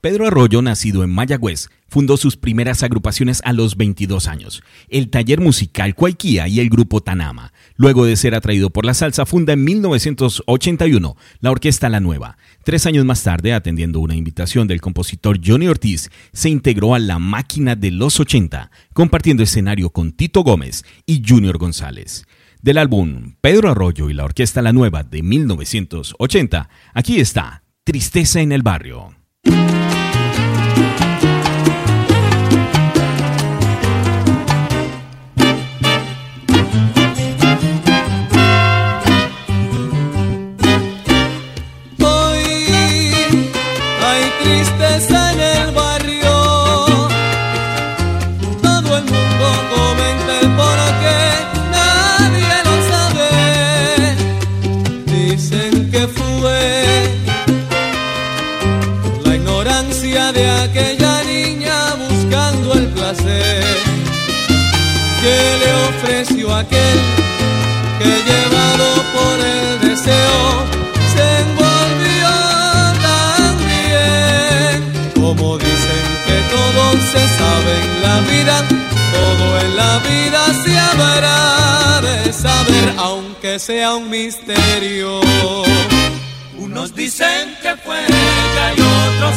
Pedro Arroyo, nacido en Mayagüez, fundó sus primeras agrupaciones a los 22 años, el taller musical Cuaiquía y el grupo Tanama. Luego de ser atraído por la salsa, funda en 1981 la Orquesta La Nueva. Tres años más tarde, atendiendo una invitación del compositor Johnny Ortiz, se integró a La Máquina de los 80, compartiendo escenario con Tito Gómez y Junior González. Del álbum Pedro Arroyo y la Orquesta La Nueva de 1980, aquí está Tristeza en el Barrio. La vida se habrá de saber, aunque sea un misterio. Unos dicen que fue ella y otros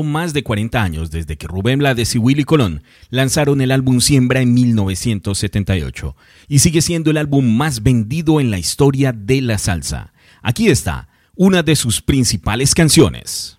más de 40 años desde que Rubén Blades y Willy Colón lanzaron el álbum Siembra en 1978 y sigue siendo el álbum más vendido en la historia de la salsa. Aquí está una de sus principales canciones.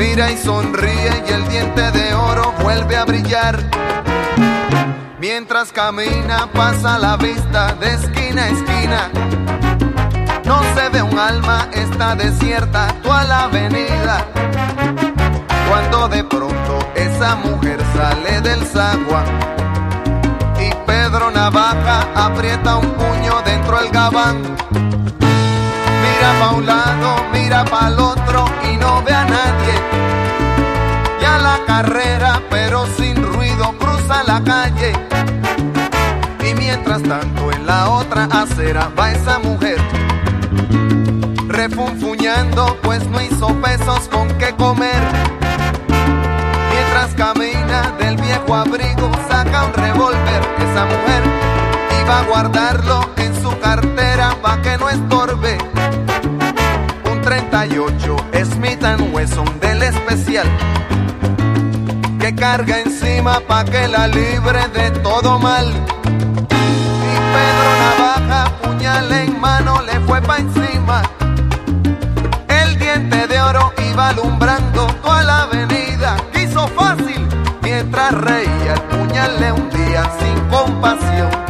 mira y sonríe y el diente de oro vuelve a brillar. Mientras camina pasa la vista de esquina a esquina. No se ve un alma, está desierta toda la avenida. Cuando de pronto esa mujer sale del sagua y Pedro Navaja aprieta un puño dentro del gabán. Mira pa' un lado, mira pa' el otro y no ve a nadie. Ya la carrera, pero sin ruido, cruza la calle. Y mientras tanto en la otra acera va esa mujer. Refunfuñando, pues no hizo pesos con qué comer. Mientras camina del viejo abrigo, saca un revólver. Esa mujer iba a guardarlo en su cartera pa' que no estorbe. Un 38 Smith Wesson del especial que carga encima pa' que la libre de todo mal. Y Pedro Navaja, puñal en mano, le fue pa' encima. El diente de oro iba alumbrando toda la avenida. Quiso fácil mientras reía, el puñal le hundía sin compasión.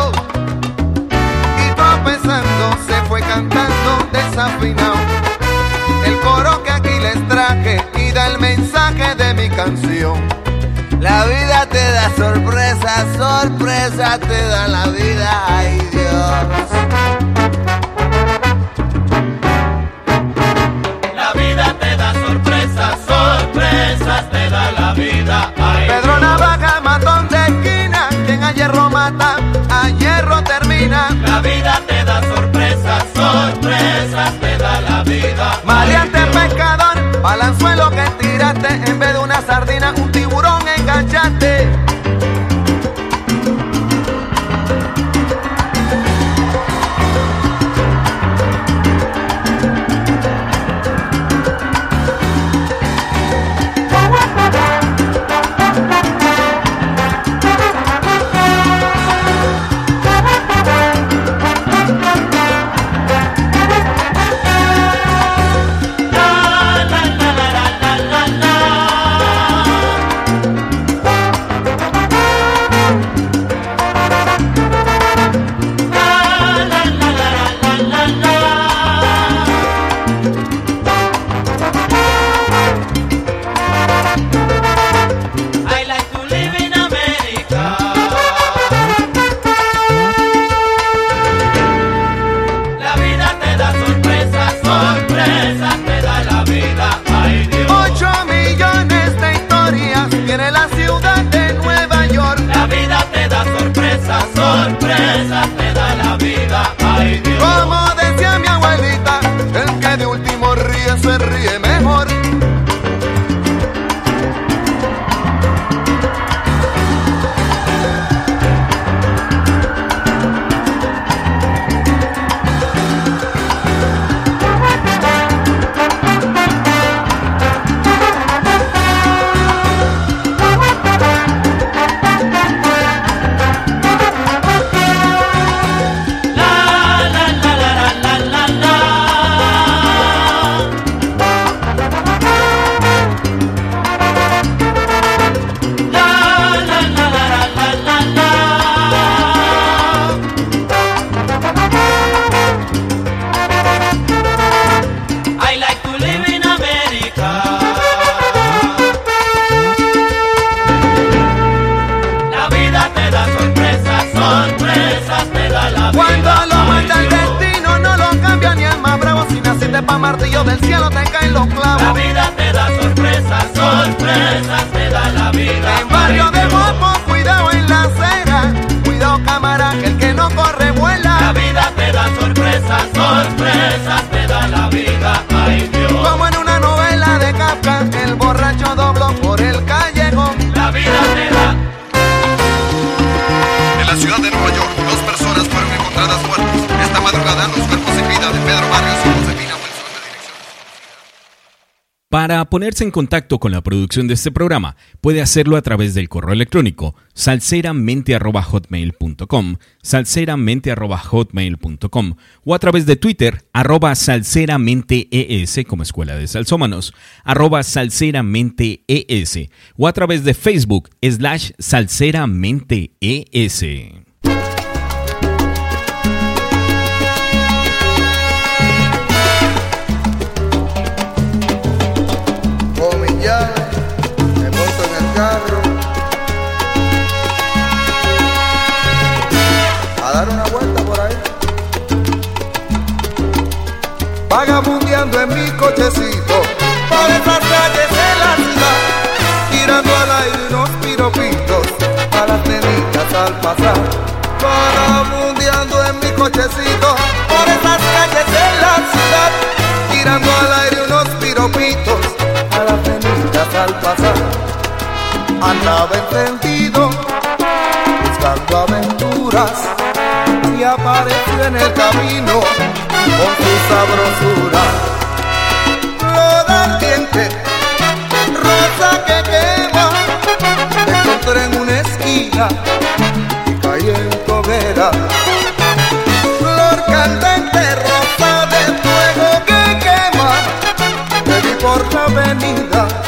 Canción. La vida te da sorpresa, sorpresa te da la vida, ay Dios. La vida te da sorpresas, sorpresas te da la vida. Ay, Pedro Navaja, matón de esquina, quien a hierro mata, a hierro termina. La vida te da sorpresas, sorpresas te da la vida. Maleante pescador, balanzuelo que tiraste, en vez de sardina, un tiburón ponerse en contacto con la producción de este programa, puede hacerlo a través del correo electrónico salseramente.hotmail.com, salseramente.hotmail.com o a través de Twitter, arroba salseramente.es como Escuela de Salsómanos, arroba salseramente.es o a través de Facebook, slash salseramente.es. casa andaba encendido buscando aventuras y apareció en el camino con su sabrosura. Roda ardiente, rosa que quema, me encontré en una esquina y caí en hoguera. Flor candente, rosa de fuego que quema, me vi por la avenida.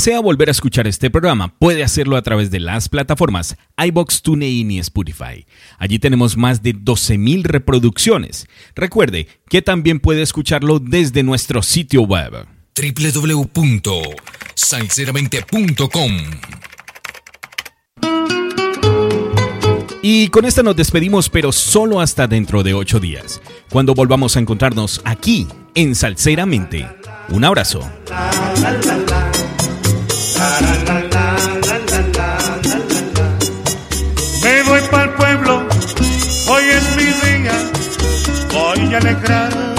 Desea volver a escuchar este programa, puede hacerlo a través de las plataformas iBox, TuneIn y Spotify. Allí tenemos más de 12.000 reproducciones. Recuerde que también puede escucharlo desde nuestro sitio web www.salseramente.com Y con esta nos despedimos, pero solo hasta dentro de ocho días, cuando volvamos a encontrarnos aquí en Salseramente. Un abrazo. Me voy para el pueblo, hoy es mi día, voy a alegrar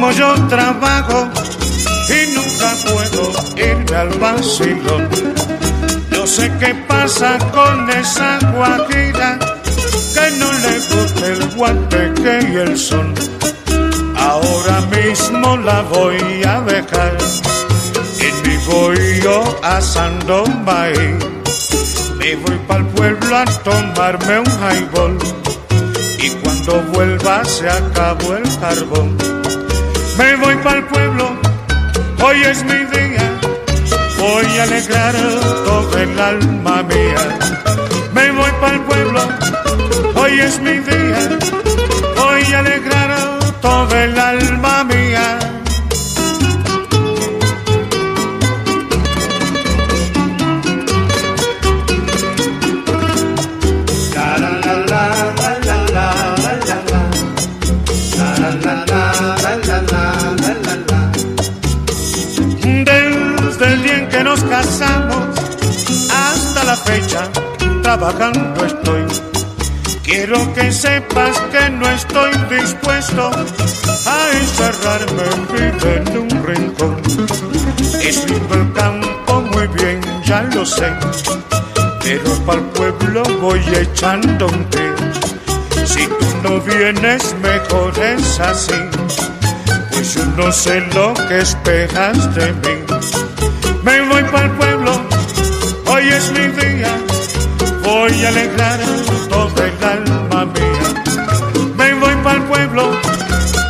como yo trabajo y nunca puedo irme al vacilón. No sé qué pasa con esa guajira que no le gusta el guateque y el son. Ahora mismo la voy a dejar en mi bollo asando maíz. Me voy para el pueblo a tomarme un highball y cuando vuelva se acabó el carbón. Me voy para el pueblo, hoy es mi día, voy a alegrar todo el alma mía. Me voy para el pueblo, hoy es mi día, voy a alegrar todo el alma mía. Casamos hasta la fecha, trabajando estoy. Quiero que sepas que no estoy dispuesto a encerrarme en un rincón. Es el campo, muy bien, ya lo sé. Pero para el pueblo voy echando un té. Si tú no vienes, mejor es así. Pues yo no sé lo que esperas de mí. Me voy para el pueblo, hoy es mi día. Voy a alegrar todo el alma mía. Me voy para el pueblo,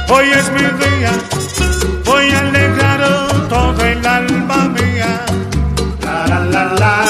hoy es mi día. Voy a alegrar todo el alma mía. La la la la